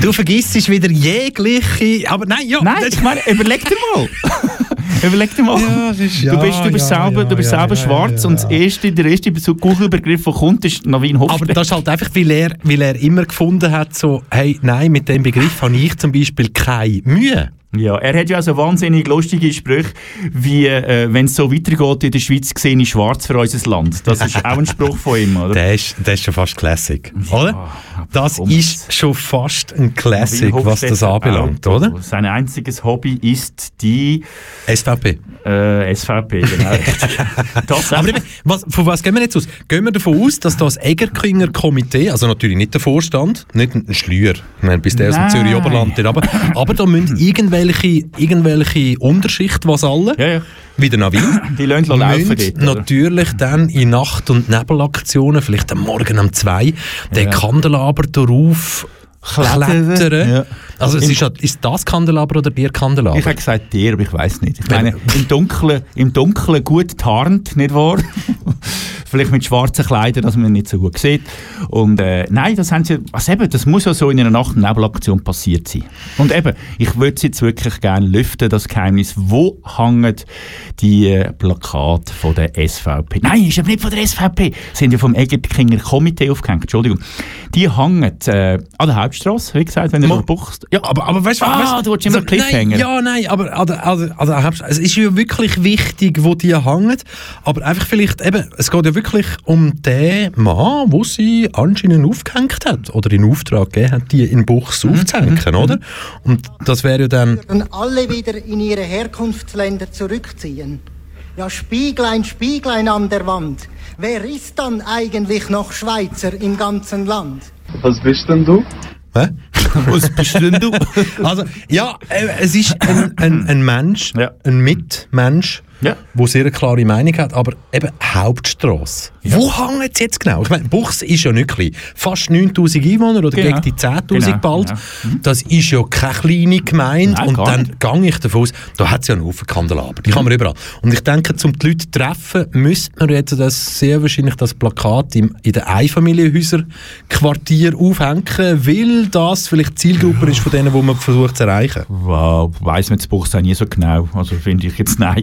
Du vergisst wieder jegliche. Aber nein, ja. Nein, ich meine, überleg dir mal. Überleg dir mal. Ja, ist- du bist, du bist ja, selber, ja, du bist ja, selber ja, schwarz ja, und das erste, der erste Google-Begriff, der kommt, ist Navin Aber Hofstetter. das ist halt einfach, weil er, weil er immer gefunden hat, so, hey, nein, mit dem Begriff habe ich zum Beispiel keine Mühe. Ja, er hat ja also wahnsinnig lustige Sprüche, wie äh, wenn es so weitergeht in der Schweiz, sehe ich schwarz für unser Land. Das ist auch ein Spruch von ihm, oder? Der ist, der ist schon fast Classic, oder? Das komm. ist schon fast ein Classic, was das anbelangt, auch. oder? Sein einziges Hobby ist die SVP. äh, SVP, genau. Aber eben, was, von was gehen wir jetzt aus? Gehen wir davon aus, dass das Egerkinger Komitee, also natürlich nicht der Vorstand, nicht ein Schlüer, ich meine, bis der aus dem Nein. Zürich Oberland, dort, aber, aber da müssen irgendwelche, irgendwelche Unterschicht, was alle, Ja, ja. wie der Navin, Die lassen laufen dort, oder? natürlich dann in Nacht- und Nebelaktionen, vielleicht am Morgen um zwei, den Kandelaber darauf Klettern, klettern. ja. Also es ist, ja- ist das Kandelaber oder der Kandelaber? Ich habe gesagt dir, aber ich weiß nicht. Ich meine, im Dunkeln, im Dunkeln gut tarnt, nicht wahr? Vielleicht mit schwarzen Kleidern, dass man nicht so gut sieht. Und äh, nein, das, haben sie, also eben, das muss ja so in einer Nacht- und Nebelaktion passiert sein. Und eben, ich würde es jetzt wirklich gerne lüften, das Geheimnis. Wo hängen die äh, Plakate von der SVP? Nein, ist ja nicht von der SVP. Sind ja vom Egerkinger Komitee aufgehängt. Entschuldigung. Die hängen äh, an der Hauptstraße, wie gesagt, wenn Mo- noch buchst. Ja, aber, aber weißt du, Ah, weißt, du willst immer also, Cliffhanger. Nein, ja, nein, aber also, also, also, hab's- es ist ja wirklich wichtig, wo die hängen. Aber einfach vielleicht eben, es geht ja wirklich um den Mann, wo sie anscheinend aufgehängt hat oder in Auftrag gegeben hat, die in Buchs Mhm. aufzuhängen, oder? Und das wäre ja dann. würden alle wieder in ihre Herkunftsländer zurückziehen. Ja, Spieglein, Spieglein an der Wand. Wer ist dann eigentlich noch Schweizer im ganzen Land? Was bist denn du? Hä? Was bist denn du? Also, ja, äh, es ist ein, ein, ein Mensch, Ja. ein Mitmensch, Ja. der sehr eine klare Meinung hat, aber eben Hauptstrasse. Wo hängt es jetzt genau? Ich meine, Buchs ist ja nicht klein. Fast 9000 Einwohner oder Genau. gegen die 10.000 Genau, bald. genau. Das ist ja keine kleine Gemeinde. Nein, und dann gehe ich davon aus, da hat es ja einen Haufen Kandelaber. Die kann man überall. Und ich denke, um die Leute zu treffen, müsste man jetzt das sehr wahrscheinlich das Plakat im, in den Einfamilienhäuser-Quartier aufhängen, weil das vielleicht Zielgruppe ist von denen, die man versucht zu erreichen. Wow, weiss man das Buchs auch nie so genau. Also finde ich jetzt, nein.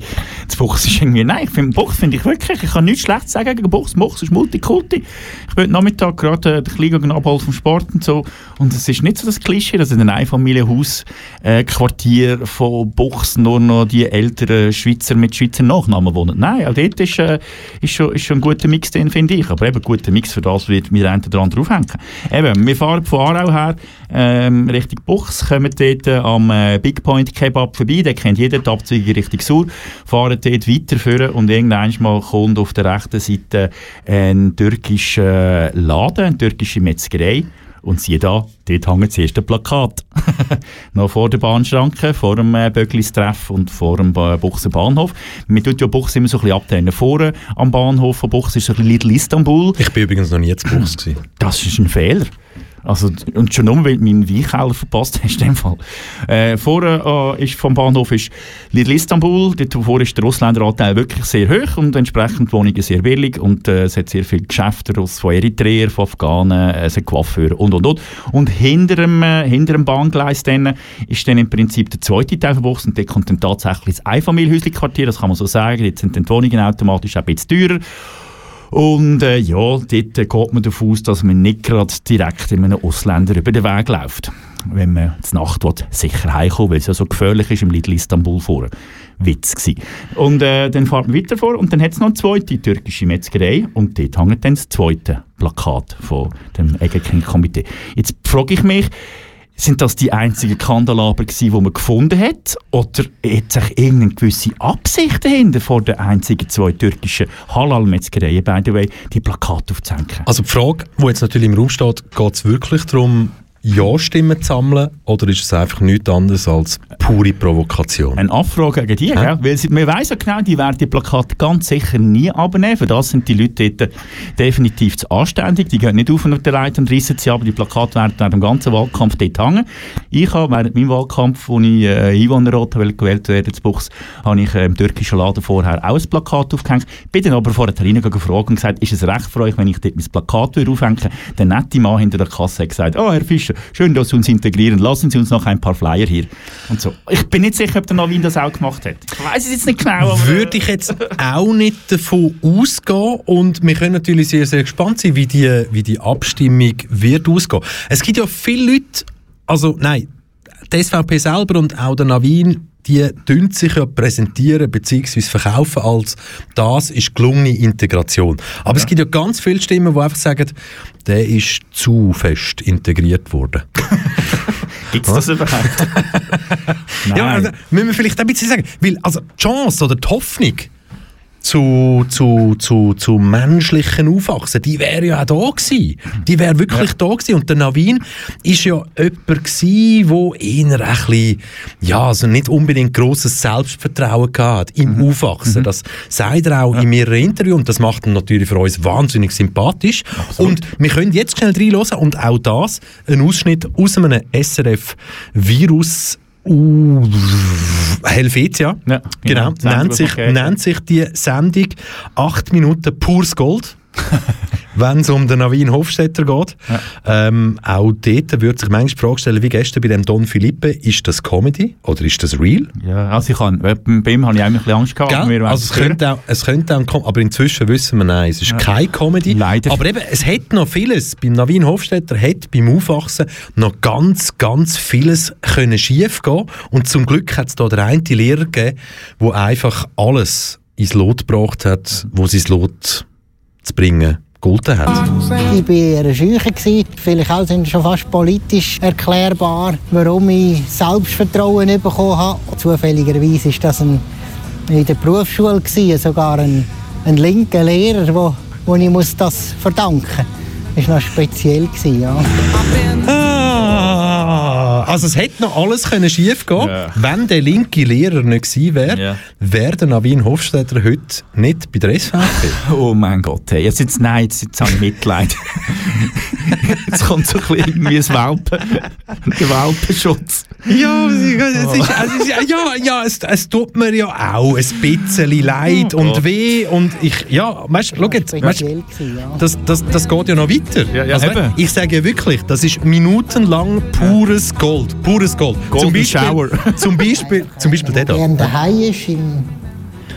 Das Buchs ist irgendwie, nein, ich finde, Buchs finde ich wirklich, ich kann nichts Schlechtes sagen gegen Buchs. Buchs ist Multikulti. Ich bin Nachmittag gerade äh, den Kleinen abholen vom Sport und so. Und es ist nicht so das Klischee, dass in einem Einfamilienhaus-Quartier von Buchs nur noch die älteren Schweizer mit Schweizer Nachnamen wohnen. Nein, auch dort ist, äh, ist, schon, ist schon ein guter Mix, den finde ich. Aber eben guter Mix, für das wird mir ein oder andere aufhängen. Eben, wir fahren von Aarau her ähm, Richtung Buchs, kommen dort äh, am äh, Big Point Kebab vorbei, den kennt jeder, die Abzweigung Richtung Sur, fahren dort weiterführen und irgendwann mal kommt auf der rechten Seite ein türkischer Laden, eine türkische Metzgerei. Und siehe da, dort hängt das erste Plakat. Noch vor der Bahnschranke, vor dem äh, Böglis-Treff und vor dem äh, Buchser Bahnhof. Man tut ja Buchs immer so ein bisschen abtrennen. Vorne am Bahnhof von Buchs ist so ein bisschen Little Istanbul. Ich bin übrigens noch nie zu Buchs gewesen. Das ist ein Fehler. Also, und schon nur, weil du meinen Weinkeller verpasst hast, in dem Fall. Äh, vorne äh, ist vom Bahnhof ist Lidl Istanbul, dort vorne ist der Ausländeranteil wirklich sehr hoch und entsprechend Wohnungen sehr billig und äh, es hat sehr viele Geschäfte aus von Eritreer, von Afghanen, äh, es hat Coiffeur und und und. Und hinter dem, äh, hinter dem Bahngleis dann ist dann im Prinzip der zweite Teil von Buchs und dort kommt dann tatsächlich das Einfamilienhäuschen-Quartier, das kann man so sagen, jetzt sind dann die Wohnungen automatisch auch ein bisschen teurer. Und äh, ja, dort geht man davon aus, dass man nicht gerade direkt in einem Ausländer über den Weg läuft. Wenn man zur Nacht will, sicher heimkommen weil es ja so gefährlich ist im Lidl Istanbul vor. Witz gsi. Und äh, dann fährt man weiter vor und dann hat es noch eine zweite türkische Metzgerei und dort hängt dann das zweite Plakat von dem Egerking-Komitee. Jetzt frage ich mich, sind das die einzigen Kandelaber die man gefunden hat? Oder hat sich irgendeine gewisse Absicht dahinter vor den einzigen zwei türkischen Halal-Metzgereien, by the way, die Plakate aufzuhängen? Also die Frage, die jetzt natürlich im Raum steht, geht es wirklich darum, Ja-Stimmen zu sammeln oder ist es einfach nichts anderes als pure Provokation? Eine Abfrage gegen die, gell? weil sie, man weiss ja genau, die werden die Plakate ganz sicher nie abnehmen. Für das sind die Leute dort definitiv zu anständig. Die gehen nicht auf und der Leiter und reissen sie ab. Die Plakate werden während dem ganzen Wahlkampf dort hängen. Ich habe während meinem Wahlkampf, wo ich äh, Einwohnerrat gewählt werden zu Buchs, habe ich äh, im türkischen Laden vorher auch ein Plakat aufgehängt. Bin dann aber vorher reingegangen gefragt und gesagt, ist es recht für euch, wenn ich dort mein Plakat würde? Der nette Mann hinter der Kasse hat gesagt, oh Herr Fischer, sch- schön, dass Sie uns integrieren. Lassen Sie uns noch ein paar Flyer hier. Und so. Ich bin nicht sicher, ob der Navin das auch gemacht hat. Ich weiß es jetzt nicht genau. Würde ich jetzt auch nicht davon ausgehen und wir können natürlich sehr, sehr gespannt sein, wie die, wie die Abstimmung wird ausgehen. Es gibt ja viele Leute, also nein, die SVP selber und auch der Navin, die tun sich ja präsentieren bzw. verkaufen als das ist gelungene Integration. Aber es gibt ja ganz viele Stimmen, die einfach sagen, der ist zu fest integriert worden. Gibt es das überhaupt? Nein. Ja, also, müssen wir vielleicht ein bisschen sagen, weil also die Chance oder die Hoffnung zu, zu, zu, zu menschlichen Aufwachsen, die wäre ja auch da gewesen. Die wäre wirklich da gewesen. Und der Navin ist ja jemand gewesen, der eher ein bisschen, ja, also nicht unbedingt grosses Selbstvertrauen gehabt im Aufwachsen. Das sagt er auch in mehreren Interviews und das macht ihn natürlich für uns wahnsinnig sympathisch. Und wir können jetzt schnell reinhören und auch das, ein Ausschnitt aus einem SRF-Virus Uh, Helvetia, Ja, genau, genau, die Sendung, nennt, sich, nennt sich die Sendung 8 Minuten pures Gold. wenn es um den Navin Hofstetter geht. Ähm, auch dort würde sich manchmal die Frage stellen, wie gestern bei dem Don Philippe, ist das Comedy oder ist das real? Ja, also ich kann, bei bei ihm habe ich auch ein bisschen Angst gehabt. Gell? Also es hören. könnte, auch, es könnte auch aber inzwischen wissen wir, nein, es ist keine Comedy. Leider. Aber eben, es hat noch vieles, beim Navin Hofstetter hat beim Aufwachsen noch ganz, ganz vieles können schief gehen und zum Glück hat es da der eine Lehrer gegeben, der einfach alles ins Lot gebracht hat, wo sein Lot zu bringen gegolten hat. Ich war schücher. gewesen. Vielleicht auch sind schon fast politisch erklärbar, warum ich Selbstvertrauen bekommen habe. Zufälligerweise war das ein, in der Berufsschule, sogar ein, ein linker Lehrer, wo, wo ich muss das verdanken muss. Das war noch speziell. Ja. Ah, also es hätte noch alles können schief gehen Ja. wenn der linke Lehrer nicht gewesen wäre, Ja. wäre der Navin Hofstetter heute nicht bei der SVP. Oh mein Gott, hey. jetzt, jetzt, nein, jetzt, jetzt habe ich Mitleid. jetzt kommt so ein bisschen irgendwie ein Welpen, der Welpenschutz. Ja, es ist, es ist, ja, ja es, es tut mir ja auch ein bisschen leid und weh und ich, ja, weißt, schau jetzt, weißt, das, das, das geht ja noch weiter. Ja, ja, also, ich sage ja wirklich, das ist minutenlang pures Gold, pures Gold. Golden zum Beispiel, Shower. Zum Beispiel, zum Beispiel der da. Wer daheim ist in,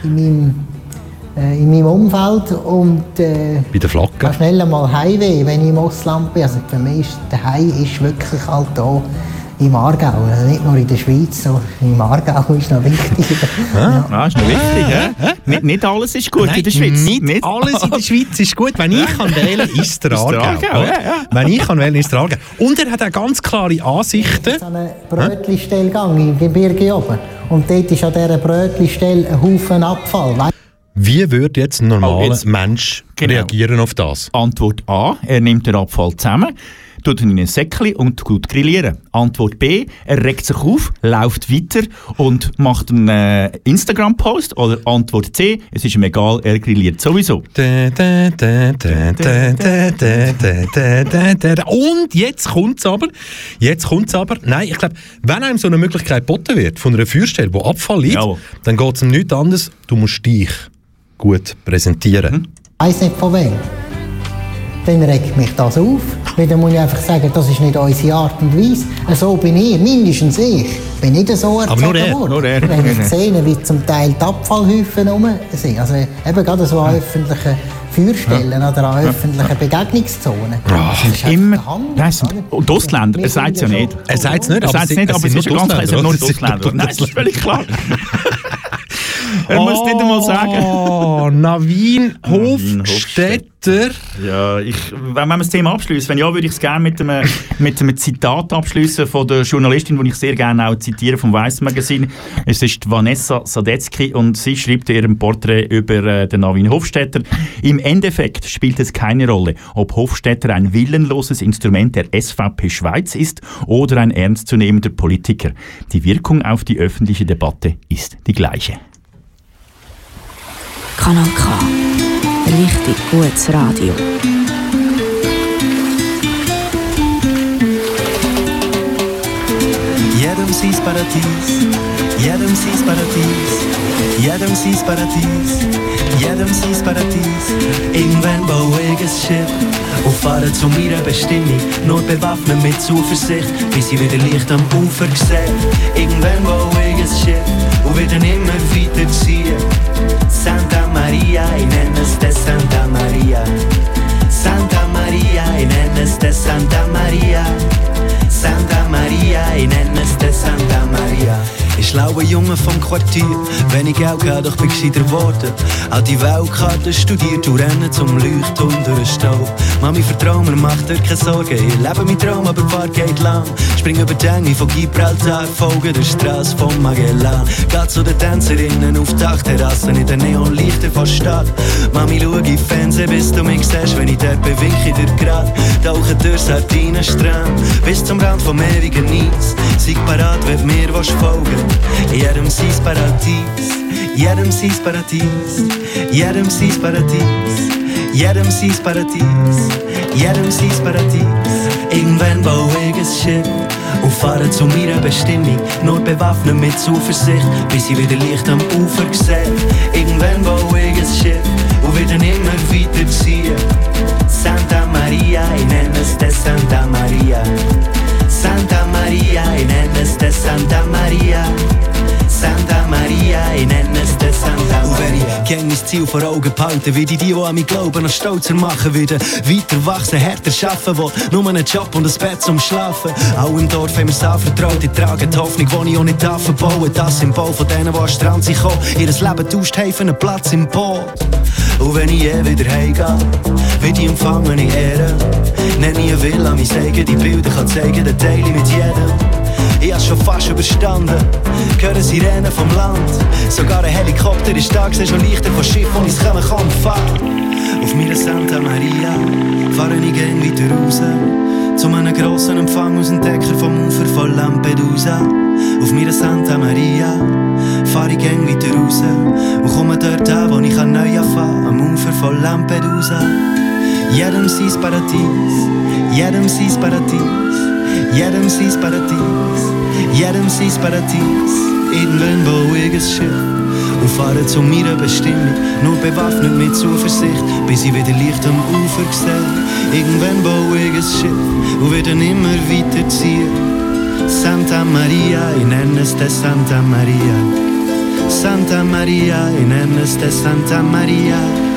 in, meinem, äh, in meinem Umfeld und äh, Bei der Flagge. schnell einmal Heimweh, wenn ich im Ausland bin. Also für mich ist der Heim ist wirklich halt da im Aargau. Also nicht nur in der Schweiz, sondern im Aargau ist noch wichtig. ja. Ah, ist noch wichtig, hä? Nicht, nicht alles ist gut in der Schweiz. Nicht, alles in der Schweiz ist gut. Wenn ich kann wählen kann, ist der Ist der Aargau. Aargau, ja, ja. Wenn ich kann wählen, ist der Aargau. Und er hat auch ganz klare Ansichten. So eine Brötli-Stelle gegangen im Gebirge oben. Und dort ist an dieser Brötli-Stelle ein Haufen Abfall. Wie würde jetzt ein normaler Oh, jetzt- Mensch Genau. reagieren auf das? Antwort A, er nimmt den Abfall zusammen, tut ihn in ein Säckchen und gut grillieren. Antwort B, er regt sich auf, läuft weiter und macht einen äh, Instagram-Post. Oder Antwort C, es ist ihm egal, er grilliert sowieso. Und jetzt kommt es aber, jetzt kommt aber, nein, ich glaube, wenn einem so eine Möglichkeit geboten wird, von einer Feuerstelle, wo Abfall liegt, Jawohl. dann geht es ihm nichts anderes, du musst dich gut präsentieren. Hm? Ich nicht von wem. Dann regt mich das auf. Weil dann muss ich einfach sagen, das ist nicht unsere Art und Weise. So bin ich, mindestens ich. Bin nicht so Aber nur er, worden. nur er. Wenn ich sehe, wie zum Teil die Abfallhäufen rum sind. Also eben gerade so an öffentlichen Feuerstellen oder an öffentlichen Begegnungszonen. Das ist Immer, nein, und die Ausländer, er sagt es ja nicht. Er sagt es nicht, Er aber es nicht, aber es sind ist ja nur ganz klar. Nein, das ist völlig klar. er muss es nicht einmal sagen. Oh, Navin Hofstetter. Ja, ich, wenn wenn wir das Thema abschließen, wenn ja, würde ich es gerne mit einem, mit einem Zitat abschließen von der Journalistin, die ich sehr gerne auch zitiere vom Weiss Magazin. Es ist Vanessa Sadetzky und sie schreibt in ihrem Porträt über äh, den Navin Hofstetter. Im Endeffekt spielt es keine Rolle, ob Hofstetter ein willenloses Instrument der SVP Schweiz ist oder ein ernstzunehmender Politiker. Die Wirkung auf die öffentliche Debatte ist die gleiche. Kanal K. Richtig gutes Radio. Jedem sees Paradies, jedem sees Paradies, jedem sees Paradies, jedem sees Paradies. Irgendwann baue ich ein Schiff und fahren zu meiner Bestimmung. Nur bewaffnet mit Zuversicht, bis ich wieder Licht am Ufer sehe. Irgendwann baue ich ein Schiff und werde immer weiter ziehen. Santa Maria, ich nenne es de Santa Maria. Santa Maria, ich nenne es de Santa Maria. Santa Maria, ich nenne es de Santa Maria. Ich schlaue Junge vom Quartier, wenn ich Geld gehe, doch bin gescheiter geworden. Auch die Weltkarte studiert und renne zum Leuchtturm durch den Stau. Mami, vertrau mir, mach dir keine Sorgen. Ich lebe mein Traum, aber die Fahrt geht lang. Spring über die Enge von Gibraltar, folge der Straße von Magellan. Geh zu den Tänzerinnen auf Dachterrassen in den Neonlichter von Stadt. Mami, schau in Fernsehen, bis du mich siehst, wenn ich dort bin, wink ich dir grad. Tauche durch Sardinenstrand, bis zum Rand vom ewigen Eis. Sei parat, wenn mir willst folgen. Jedem sein Paradies, jedem sein Paradies, jedem sein Paradies, jedem sein Paradies, jedem sein Paradies. Irgendwann baue ich ein Schiff und fahre zu meiner Bestimmung, nur bewaffnet mit Zuversicht, bis ich wieder Licht am Ufer sehe. Irgendwann baue ich ein Schiff und werde immer weiter ziehen. Santa Maria, ich nenne es de Santa Maria. Santa Maria, ich nenne es de Santa Maria. Santa Maria, ich nenne es de Santa Maria. Wenn ich mein Ziel vor Augen behalte, wie die, die an mich glauben, noch stolzer machen, wieder weiter wachsen, härter schaffen, wo nur einen Job und ein Bett zum Schlafen. Auch im Dorf haben wir es anvertraut, ich trage die Hoffnung, die ich auch nicht darf verbauen. Das Symbol von denen, die an den Strand sind gekommen, ihr Leben tauscht haben einen Platz im Boot. Und wenn ich je wieder heimgehe, wird ich empfangen in Ehre. Nenne ich eine Villa, mein die Bilder kann zeigen, den teile ich mit jedem. Ich hab's schon fast überstanden, hören Sirenen vom Land. Sogar ein Helikopter ist da, sehe schon Lichter von Schiff, wo ich's kommen kann fahren. Auf meiner Santa Maria fahre ich gern weiter raus. Zu einem grossen Empfang aus dem Decker vom Ufer von Lampedusa. Auf meiner Santa Maria fahre ich gern weiter raus. Und komme dort an, wo ich an neu anfangen, am Ufer von Lampedusa. Jedem sein Paradies, jedem sein Paradies, jedem sein Paradies, jedem sein Paradies. Irgendwann ein Schiff und fahre zu meiner Bestimmung, nur bewaffnet mit Zuversicht, bis ich wieder Licht am Ufer sehe. Irgendwann ein Schiff und werde immer weiter ziehen. Santa Maria, es de Santa Maria. Santa Maria, es de Santa Maria.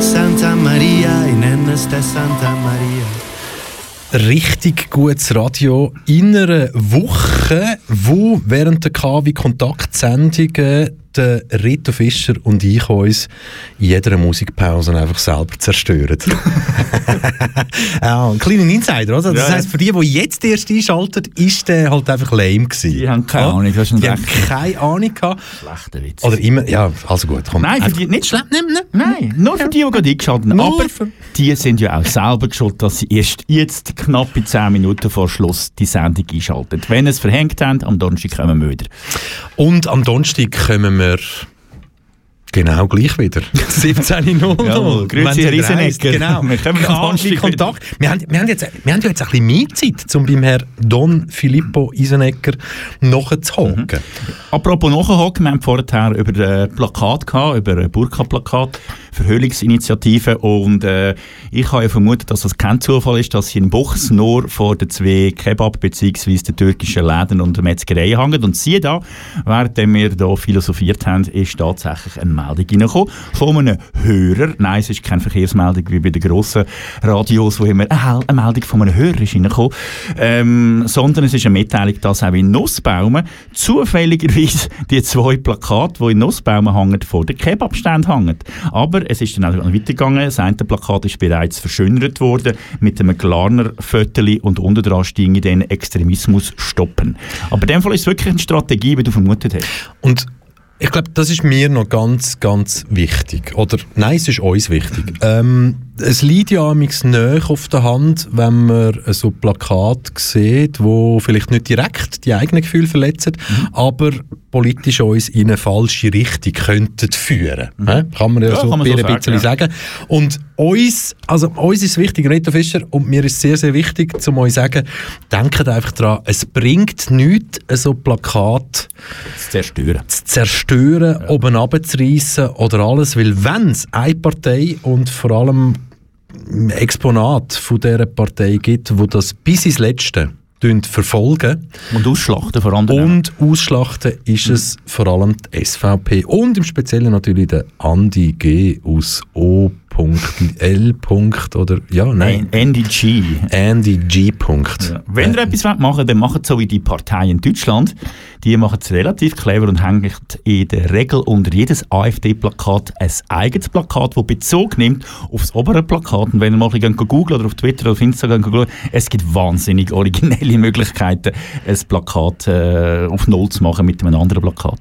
Santa Maria, ich nenne es de Santa Maria. Richtig gutes Radio in einer Woche, wo während der KW Kontaktsendungen der Rito Fischer und ich uns in jeder Musikpause einfach selber zerstören. ja, ein kleiner Insider, oder? Das Ja. heisst, für die, die jetzt erst einschalten, ist der halt einfach lame gewesen. Die haben keine Ja? Ahnung, das ist Die haben keine Ahnung gehabt. Schlechter Witz. Oder immer, ja, also gut, komm. Nein, für die nicht Schlepp, nimm, nimm. Nein, nur für die, die gerade eingeschaltet haben. Aber für- die sind ja auch selber schuld, dass sie erst jetzt knappe 10 Minuten vor Schluss die Sendung einschalten. Wenn sie es verhängt haben, am Donnerstag kommen wir wieder. Und am Donnerstag kommen wir önnur genau gleich wieder. 17.00. Jawohl, grüezi, Herr Riesenegger. Genau. Wir wieder. Kontakt. Wir haben, wir, haben jetzt, wir haben ja jetzt ein bisschen mehr Zeit, um beim Herrn Don Filippo Isenegger nachzuhocken. Apropos nachhocken, wir haben vorher über ein Plakat gehabt, über ein Burka-Plakat, Verhüllungsinitiative und äh, ich habe ja vermutet, dass das kein Zufall ist, dass sie in Buchs nur vor den zwei Kebab- bzw. den türkischen Läden und der Metzgerei hängen und siehe da, während wir hier philosophiert haben, ist tatsächlich eine Meldung reingekommen von einem Hörer. Nein, es ist keine Verkehrsmeldung wie bei den grossen Radios, wo immer eine, Meldung von einem Hörer ist ähm, sondern es ist eine Mitteilung, dass auch in Nussbaumen zufälligerweise die zwei Plakate, die in Nussbaumen hängen, vor den Kebabständen hängen. Aber es ist dann auch weitergegangen. Das eine Plakat ist bereits verschönert worden mit einem Klarner Föteli und unten dran stehen den Extremismus stoppen. Aber in dem Fall ist es wirklich eine Strategie, wie du vermutet hast. Und ich glaube, das ist mir noch ganz, ganz wichtig. Oder nein, es ist uns wichtig. Ähm, es liegt ja amigs näher auf der Hand, wenn man so Plakate sieht, wo vielleicht nicht direkt die eigenen Gefühle verletzen, aber politisch uns in eine falsche Richtung könnten führen. Hä? Kann man ja, Ja, so man so ein sagen, bisschen ja. sagen. Und uns, also uns ist wichtig, Reto Fischer, und mir ist sehr, sehr wichtig, zum euch zu sagen, denkt einfach dran, es bringt nichts, so Plakat Das Zerstören. zu zerstören, oben runterzureissen oder alles, weil wenn es eine Partei und vor allem Exponat von dieser Partei gibt, wo das bis ins Letzte verfolgen. Und ausschlachten vor allem. Und ausschlachten ist es vor allem die SVP und im Speziellen natürlich der Andi G. aus O.L. oder ja, nein. Andy G. Andy G. Punkt. Ja. Wenn ihr etwas machen wollt, dann macht es so wie die Parteien in Deutschland. Die machen es relativ clever und hängen in der Regel unter jedes AfD-Plakat ein eigenes Plakat, das Bezug nimmt auf das obere Plakat. Und wenn ihr mal googelt oder auf Twitter oder auf Instagram googelt, es gibt wahnsinnig originelle Möglichkeiten, ein Plakat äh, auf Null zu machen mit einem anderen Plakat.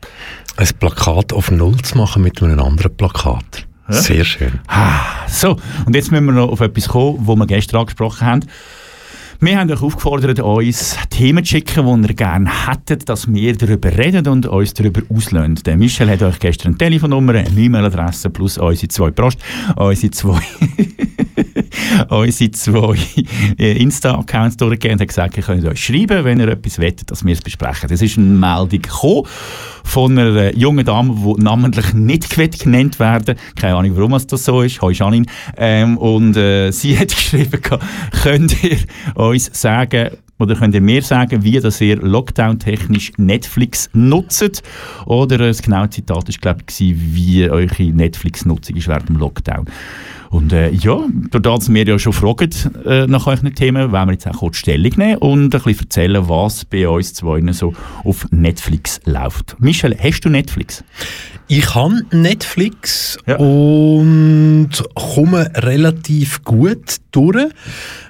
Ein Plakat auf Null zu machen mit einem anderen Plakat. Ja? Sehr schön. Ah, so, und jetzt müssen wir noch auf etwas kommen, was wir gestern angesprochen haben. Wir haben euch aufgefordert, uns Themen zu schicken, die ihr gerne hättet, dass wir darüber reden und uns darüber auslösen. Der Michel hat euch gestern eine Telefonnummer, eine E-Mail-Adresse plus unsere zwei Post, unsere zwei, unsere zwei äh, Insta-Accounts durchgegeben und hat gesagt, ihr könnt euch schreiben, wenn ihr etwas wettet, dass wir es besprechen. Es ist eine Meldung gekommen von einer äh, jungen Dame, die namentlich nicht genannt werden Keine Ahnung, warum das so ist. Hoi Janine. Ähm, und äh, sie hat geschrieben, könnt ihr uns sagen, oder könnt ihr mir sagen, wie dass ihr Lockdown-technisch Netflix nutzt? Oder das genaue Zitat war, glaube ich, wie eure Netflix-Nutzung ist während dem Lockdown. Und äh, ja, dadurch, dass wir ja schon fragen äh, nach euren Themen, wollen wir jetzt auch kurz Stellung nehmen und ein bisschen erzählen, was bei uns zwei so auf Netflix läuft. Michel, hast du Netflix? Ich habe Netflix und komme relativ gut durch.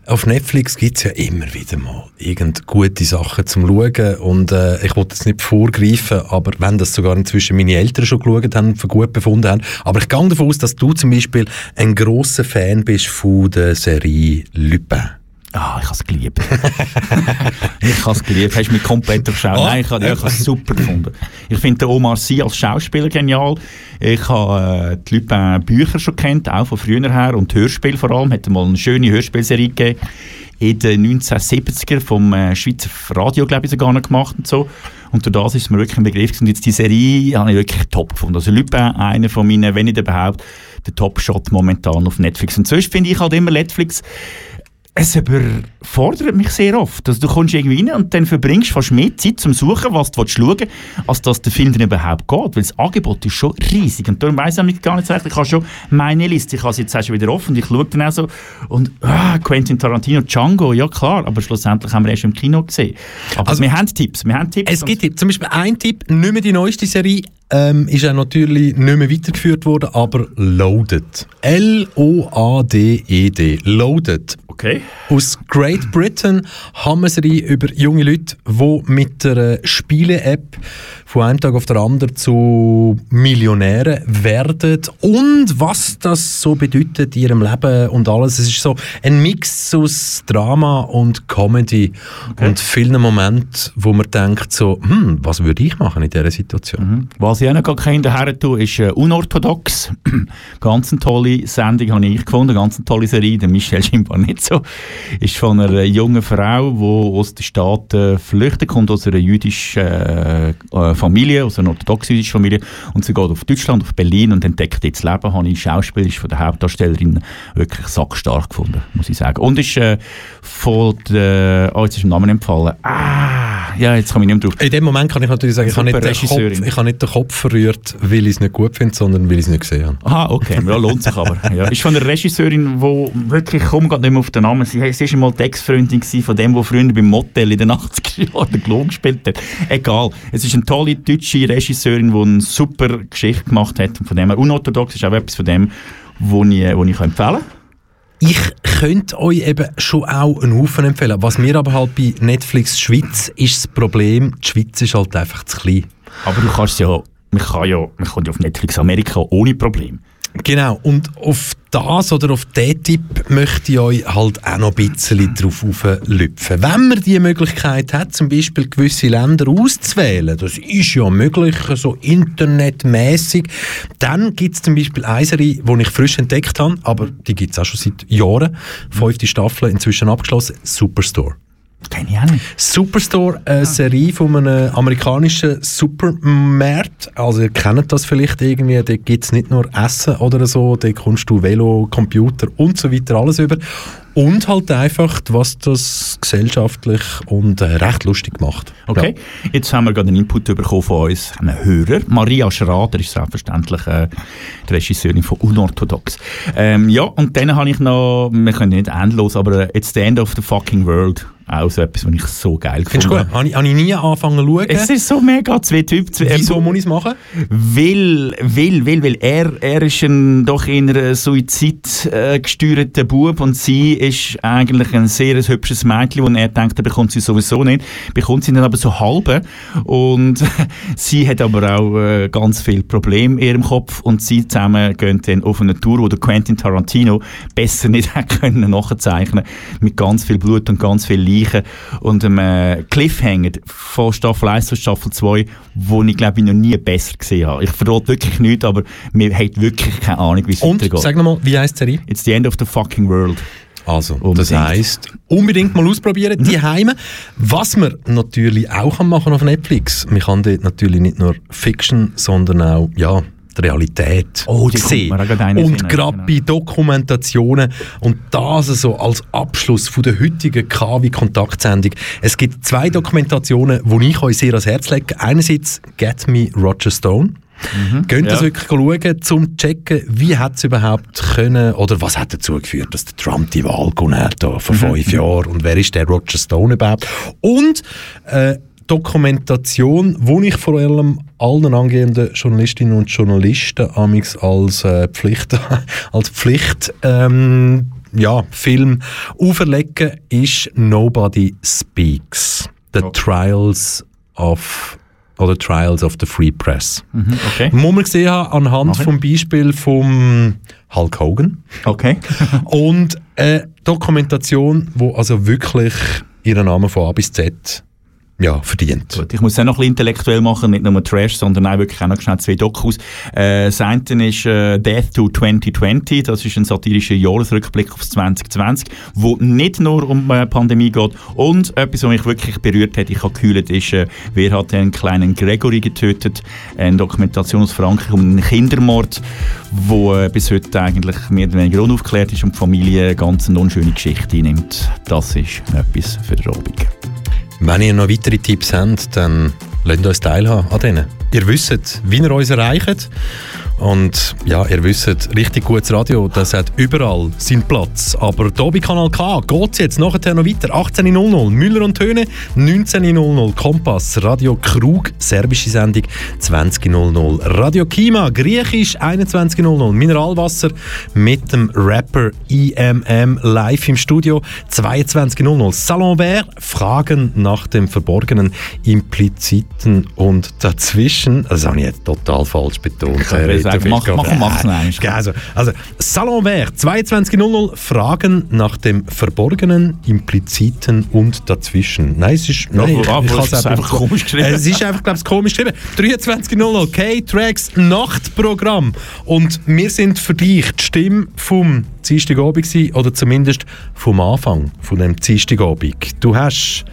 Auf Netflix gibt es ja immer wieder mal irgend gute Sachen zum Schauen und äh, ich wollte jetzt nicht vorgreifen, aber wenn das sogar inzwischen meine Eltern schon geschaut haben, für gut befunden haben, aber ich gehe davon aus, dass du zum Beispiel ein grosser Fan bist von der Serie Lupin. Ah, ich habe es geliebt. ich habe es geliebt. Hast du mich komplett durchschaut? Oh. Nein, ich habe es super gefunden. Ich finde den Omar Sy als Schauspieler genial. Ich habe äh, die Lupin Bücher schon kennt, auch von früher her und Hörspiel vor allem. Hat mal eine schöne Hörspielserie gegeben in den 1970er vom äh, Schweizer Radio, glaube ich, sogar noch gemacht und so. Und durch das ist es mir wirklich ein Begriff. Und jetzt die Serie habe ich wirklich top gefunden. Also Lupin, einer von meinen, wenn nicht überhaupt, der Top-Shot momentan auf Netflix. Und sonst finde ich halt immer Netflix es überfordert mich sehr oft. Also du kommst irgendwie rein und dann verbringst du fast mehr Zeit zum Suchen, was du schauen willst, als dass der Film dann überhaupt geht. Weil das Angebot ist schon riesig. Und darum weiss ich gar nicht recht. Ich habe schon meine Liste, ich habe sie jetzt schon wieder offen und ich schaue dann auch so. Und ah, Quentin Tarantino, Django, ja klar, aber schlussendlich haben wir erst im Kino gesehen. Aber Also- wir haben Tipps, wir haben Tipps. Es gibt Tipps. zum Beispiel ein Tipp, nicht mehr die neueste Serie, ähm, ist auch natürlich nicht mehr weitergeführt worden, aber Loaded. L-O-A-D-E-D. Loaded. Okay. Aus Great Britain haben wir Serie über junge Leute, die mit einer Spiele-App von einem Tag auf den anderen zu Millionären werden und was das so bedeutet in ihrem Leben und alles. Es ist so ein Mix aus Drama und Comedy und vielen Momenten, wo man denkt so, hm, was würde ich machen in dieser Situation? Was ich auch noch gerne her tue, ist äh, unorthodox. ganz eine tolle Sendung habe ich gefunden, ganz eine tolle Serie. Der Michel scheinbar nicht so. Ist von einer jungen Frau, die aus den Staaten flüchtet, kommt aus einer jüdischen äh, äh, Familie, aus einer orthodox-jüdischen Familie. Und sie geht auf Deutschland, auf Berlin und entdeckt jetzt Leben. Habe ich schauspielerisch von der Hauptdarstellerin wirklich sackstark gefunden, muss ich sagen. Und ist äh, von der, oh, jetzt ist der Name entfallen. Ah, ja, jetzt komme ich nicht mehr drauf. In dem Moment kann ich natürlich sagen, ich habe, nicht den Kopf, ich habe nicht den Kopf verrührt, weil ich es nicht gut finde, sondern weil ich es nicht gesehen habe. Aha, okay, ja, lohnt sich aber. Ja. Ist von einer Regisseurin, die wirklich, ich komme gerade nicht mehr auf den Namen, sie, sie ist einmal die Ex-Freundin von dem, der früher beim Motel in den 80er Jahren den gespielt hat. Egal, es ist eine tolle deutsche Regisseurin, die eine super Geschichte gemacht hat. Und von dem her, unorthodox ist auch etwas von dem, wo ich, wo ich empfehlen kann. Ich könnte euch eben schon auch einen Haufen empfehlen. Was mir aber halt bei Netflix Schweiz ist das Problem, die Schweiz ist halt einfach zu klein. Aber du kannst ja, man kann ja, man kann ja auf Netflix Amerika ohne Problem. Genau, und auf das oder auf diesen Tipp möchte ich euch halt auch noch ein bisschen drauf auflüpfen. Wenn man die Möglichkeit hat, zum Beispiel gewisse Länder auszuwählen, das ist ja möglich, so internetmäßig, dann gibt es zum Beispiel eine Serie, die ich frisch entdeckt habe, aber die gibt es auch schon seit Jahren, fünfte Staffel inzwischen abgeschlossen, Superstore. Kenn ich auch nicht. Superstore, eine Serie von einem amerikanischen Supermarkt. Also ihr kennt das vielleicht irgendwie, da gibt es nicht nur Essen oder so, da kommst du Velo, Computer und so weiter alles über. Und halt einfach, was das gesellschaftlich und äh, recht lustig macht. Okay, jetzt haben wir gerade einen Input bekommen von uns, einem Hörer. Maria Schrader ist selbstverständlich äh, die Regisseurin von Unorthodox. Ähm, ja, und dann habe ich noch, wir können nicht endlos, aber äh, It's the End of the Fucking World. Auch so etwas, was ich so geil Findest du finde. gut? Habe ich, habe ich nie angefangen zu schauen. Es ist so mega, zwei Typen. Zwei, Wieso muss ich es machen? Weil, weil, weil, weil er, er ist ein doch in einer Suizid äh, gesteuerter Bub und sie ist eigentlich ein sehr hübsches Mädchen und er denkt, er bekommt sie sowieso nicht, bekommt sie dann aber so halbe und sie hat aber auch äh, ganz viele Probleme in ihrem Kopf und sie zusammen gehen dann auf eine Tour, wo der Quentin Tarantino besser nicht hätte können nachzeichnen mit ganz viel Blut und ganz viel Leichen und einem äh, Cliffhanger von Staffel 1 zu Staffel 2, wo ich glaube ich noch nie besser gesehen habe. Ich verrate wirklich nichts, aber mir hat wirklich keine Ahnung, wie es Und, weitergeht. sag nochmal, wie heisst die Serie? It's the end of the fucking world. Also, Unbedingt. das heisst, unbedingt mal ausprobieren, die Heime. Was man natürlich auch kann machen auf Netflix, man kann dort natürlich nicht nur Fiction, sondern auch, ja, die Realität Oh, die sehen. kommt mir auch gerade eine Und gerade genau. bei Dokumentationen und das so als Abschluss von der heutigen KW-Kontaktsendung. Es gibt zwei Dokumentationen, die ich euch sehr ans Herz lege. Einerseits Get Me Roger Stone. Mhm. Könnt ihr das Ja. wirklich schauen, zum zu checken, wie hat es überhaupt können, oder was hat dazu geführt, dass der Trump die Wahl gewonnen hat da vor Mhm. fünf Jahren und wer ist der Roger Stone überhaupt? Und äh, Dokumentation, wo ich vor allem allen angehenden Journalistinnen und Journalisten amix als äh, Pflicht, als Pflicht ähm, ja, Film auferlegen, ist Nobody Speaks. The Trials of oder Trials of the Free Press. Mhm, okay. Muss man gesehen haben anhand ich. vom Beispiel vom Hulk Hogan. Okay. Und eine Dokumentation, wo also wirklich ihren Namen von A bis Z ja, verdient. Gut, ich muss es auch noch ein bisschen intellektuell machen, nicht nur Trash, sondern auch wirklich auch noch schnell zwei Dokus. Äh, das ist äh, Death to 2020, das ist ein satirischer Jahresrückblick aufs 2020, wo nicht nur um äh, Pandemie geht und etwas, was mich wirklich berührt hat, ich habe gehüllt, ist, äh, wer hat den kleinen Gregory getötet, eine Dokumentation aus Frankreich um einen Kindermord, wo äh, bis heute eigentlich mehr oder weniger unaufgeklärt ist und die Familie eine ganz unschöne Geschichte nimmt. Das ist etwas für den Abend. Wenn ihr noch weitere Tipps habt, dann lasst uns teilhaben an denen. Ihr wisst, wie ihr uns erreicht. Und ja, ihr wisst, richtig gutes Radio, das hat überall seinen Platz. Aber hier bei Kanal K geht es jetzt nachher noch weiter. 18.00 Müller und Töne, 19.00 Kompass, Radio Krug, serbische Sendung, 20.00 Radio Kima, griechisch, 21.00 Mineralwasser mit dem Rapper IMM live im Studio, 22.00 Salon Vert, Fragen nach dem Verborgenen, Impliziten und dazwischen. Das habe ich jetzt total falsch betont. Ich sagen, mach- mach- mach's noch einmal. Also, also Salon Vert, 22.00 Fragen nach dem Verborgenen, Impliziten und dazwischen. Nein, es ist, nein, Ja, kann's es ist einfach komisch geschrieben. Es ist einfach, glaube ich, komisch geschrieben. 23.00 K-Tracks Nachtprogramm. Und wir sind für dich die Stimme vom Dienstagabend oder zumindest vom Anfang von dem Dienstagabend. Du hast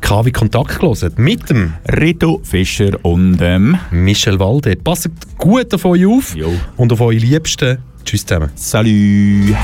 KW Kontakt gelesen mit dem Rito Fischer und ähm, Michel Walde. Passt gut auf euch auf Jo. und auf eure Liebsten. Tschüss zusammen. Salut!